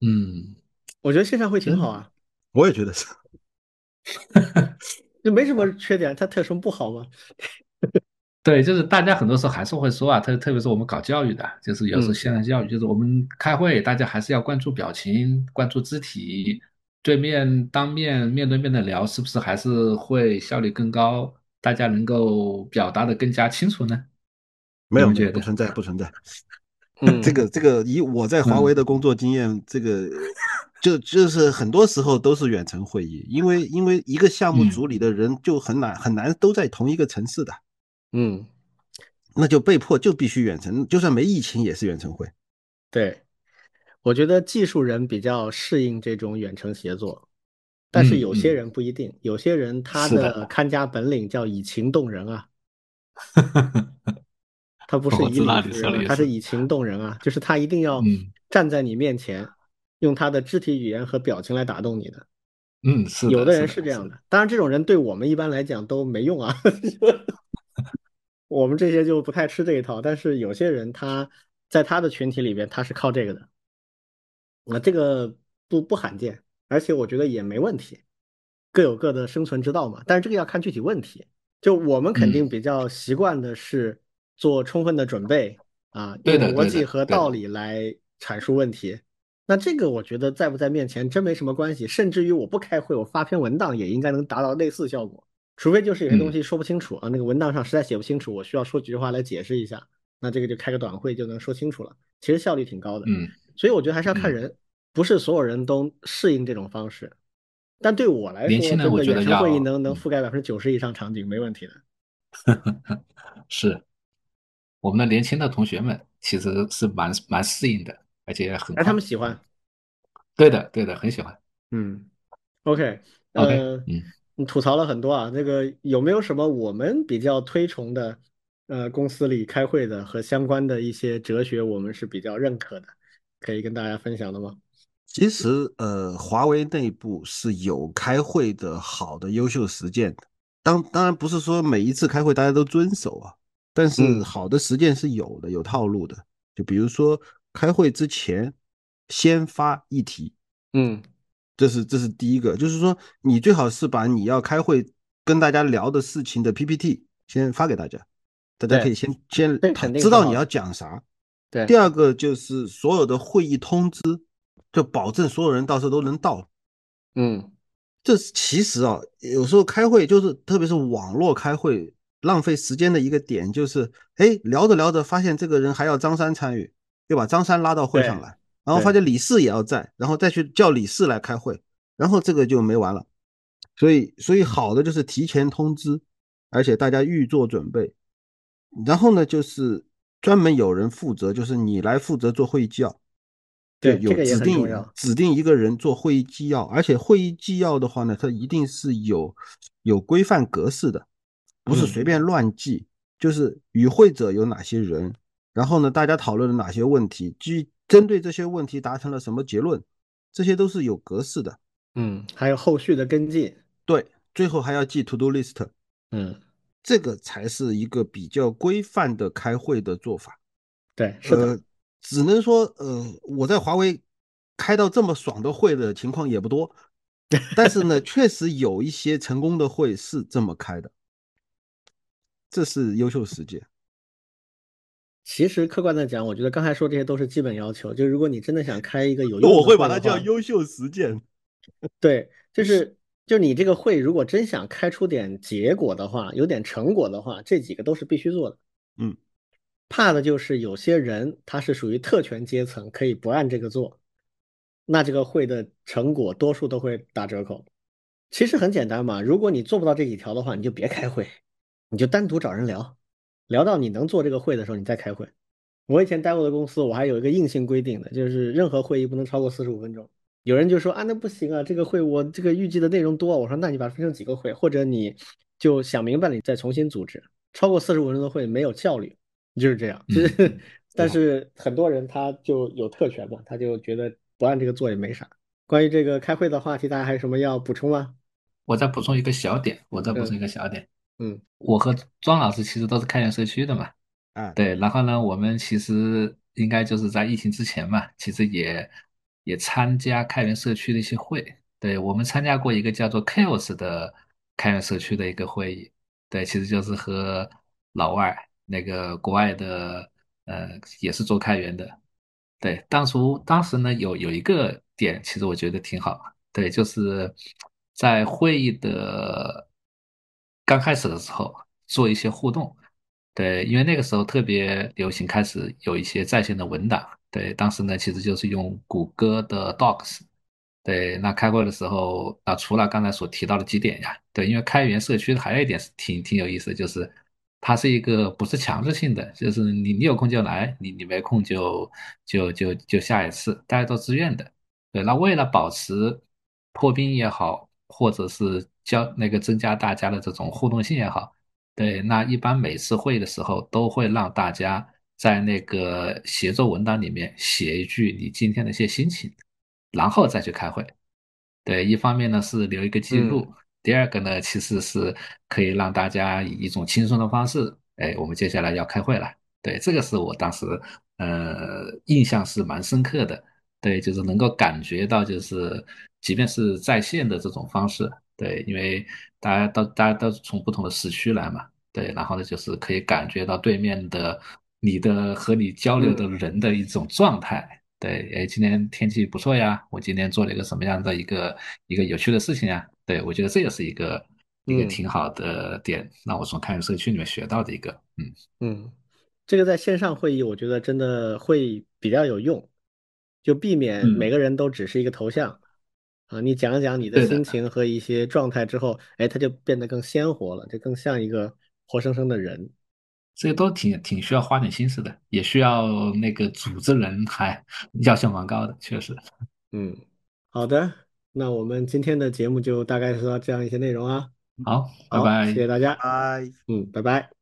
嗯，
我觉得线上会挺好啊。
我也觉得是，
就没什么缺点，它它有什么不好吗？
对，就是大家很多时候还是会说啊，特特别是我们搞教育的，就是有时候线上教育，就是我们开会，大家还是要关注表情，关注肢体，对面当面面对面的聊，是不是还是会效率更高？大家能够表达的更加清楚呢？
没有，不存在，不存在。
嗯，
这 个这个，以我在华为的工作经验，这个就就是很多时候都是远程会议，因为因为一个项目组里的人就很难很难都在同一个城市的，
嗯，
那就被迫就必须远程，就算没疫情也是远程会。
对，我觉得技术人比较适应这种远程协作。但是有些人不一定，有些人他的看家本领叫以情动人啊，他不是以理服人，他是以情动人啊，就是他一定要站在你面前，用他的肢体语言和表情来打动你的。
嗯，是
有
的
人是这样的，当然这种人对我们一般来讲都没用啊 我们这些就不太吃这一套。但是有些人他在他的群体里边他是靠这个的，那这个不不罕见。而且我觉得也没问题，各有各的生存之道嘛。但是这个要看具体问题。就我们肯定比较习惯的是做充分的准备啊，用逻辑和道理来阐述问题。那这个我觉得在不在面前真没什么关系。甚至于我不开会，我发篇文档也应该能达到类似效果。除非就是有些东西说不清楚啊，那个文档上实在写不清楚，我需要说几句话来解释一下。那这个就开个短会就能说清楚了。其实效率挺高的。
嗯，
所以我觉得还是要看人。不是所有人都适应这种方式，但对我来说，
年轻人我觉得
远程会议能能覆盖百分之九十以上场景，没问题的。
是，我们的年轻的同学们其实是蛮蛮适应的，而且很。
哎，他们喜欢。
对的，对的，很喜欢。
嗯，OK，呃，嗯，你吐槽了很多啊，那个有没有什么我们比较推崇的，呃，公司里开会的和相关的一些哲学，我们是比较认可的，可以跟大家分享的吗？
其实，呃，华为内部是有开会的好的优秀实践的。当当然不是说每一次开会大家都遵守啊，但是好的实践是有的，有套路的。就比如说开会之前先发议题，
嗯，
这是这是第一个，就是说你最好是把你要开会跟大家聊的事情的 PPT 先发给大家，大家可以先先知道你要讲啥。
对，
第二个就是所有的会议通知。就保证所有人到时候都能到，
嗯，
这其实啊，有时候开会就是，特别是网络开会，浪费时间的一个点就是，哎，聊着聊着发现这个人还要张三参与，又把张三拉到会上来，然后发现李四也要在，然后再去叫李四来开会，然后这个就没完了。所以，所以好的就是提前通知，而且大家预做准备，然后呢，就是专门有人负责，就是你来负责做会议纪要。
对，
有指定指定一个人做会议纪要，而且会议纪要的话呢，它一定是有有规范格式的，不是随便乱记。
就是与会者有哪些人，然后呢，大家讨论了哪些问题，基针对这些问题达成了什么结论，这些都是有格式的。
嗯，还有后续的跟进。
对，最后还要记 to do list。
嗯，
这个才是一个比较规范的开会的做法。
对，是的。
只能说，呃，我在华为开到这么爽的会的情况也不多，但是呢，确实有一些成功的会是这么开的，这是优秀实践。
其实客观的讲，我觉得刚才说这些都是基本要求。就如果你真的想开一个有用，
我会把它叫优秀实践。
对，就是就你这个会，如果真想开出点结果的话，有点成果的话，这几个都是必须做的。
嗯。
怕的就是有些人他是属于特权阶层，可以不按这个做，那这个会的成果多数都会打折扣。其实很简单嘛，如果你做不到这几条的话，你就别开会，你就单独找人聊，聊到你能做这个会的时候，你再开会。我以前待过的公司，我还有一个硬性规定的，就是任何会议不能超过四十五分钟。有人就说啊，那不行啊，这个会我这个预计的内容多。我说那你把它分成几个会，或者你就想明白了，你再重新组织。超过四十五分钟的会没有效率。就是这样，就是，但是很多人他就有特权嘛，他就觉得不按这个做也没啥。关于这个开会的话题，大家还有什么要补充吗？
我再补充一个小点，我再补充一个小点。
嗯，
我和庄老师其实都是开源社区的嘛。
啊，
对，然后呢，我们其实应该就是在疫情之前嘛，其实也也参加开源社区的一些会。对我们参加过一个叫做 Chaos 的开源社区的一个会议。对，其实就是和老外。那个国外的，呃，也是做开源的，对，当初当时呢，有有一个点，其实我觉得挺好，对，就是在会议的刚开始的时候做一些互动，对，因为那个时候特别流行，开始有一些在线的文档，对，当时呢，其实就是用谷歌的 Docs，对，那开会的时候，啊，除了刚才所提到的几点呀，对，因为开源社区还有一点是挺挺有意思，就是。它是一个不是强制性的，就是你你有空就来，你你没空就就就就下一次，大家都自愿的。对，那为了保持破冰也好，或者是教那个增加大家的这种互动性也好，对，那一般每次会议的时候都会让大家在那个协作文档里面写一句你今天的一些心情，然后再去开会。对，一方面呢是留一个记录。第二个呢，其实是可以让大家以一种轻松的方式，哎，我们接下来要开会了。对，这个是我当时呃印象是蛮深刻的。对，就是能够感觉到，就是即便是在线的这种方式，对，因为大家都大家都从不同的时区来嘛，对，然后呢，就是可以感觉到对面的你的和你交流的人的一种状态。对，哎，今天天气不错呀，我今天做了一个什么样的一个一个有趣的事情呀？对，我觉得这也是一个一个挺好的点，让我从开源社区里面学到的一个，
嗯。嗯，这个在线上会议，我觉得真的会比较有用，就避免每个人都只是一个头像。啊，你讲一讲你的心情和一些状态之后，哎，他就变得更鲜活了，就更像一个活生生的人，
这些都挺挺需要花点心思的，也需要那个组织人还 要求蛮高的，确实，
嗯，好的。那我们今天的节目就大概是这样一些内容啊。
好，拜拜，
谢谢大家。
拜，
嗯，拜拜。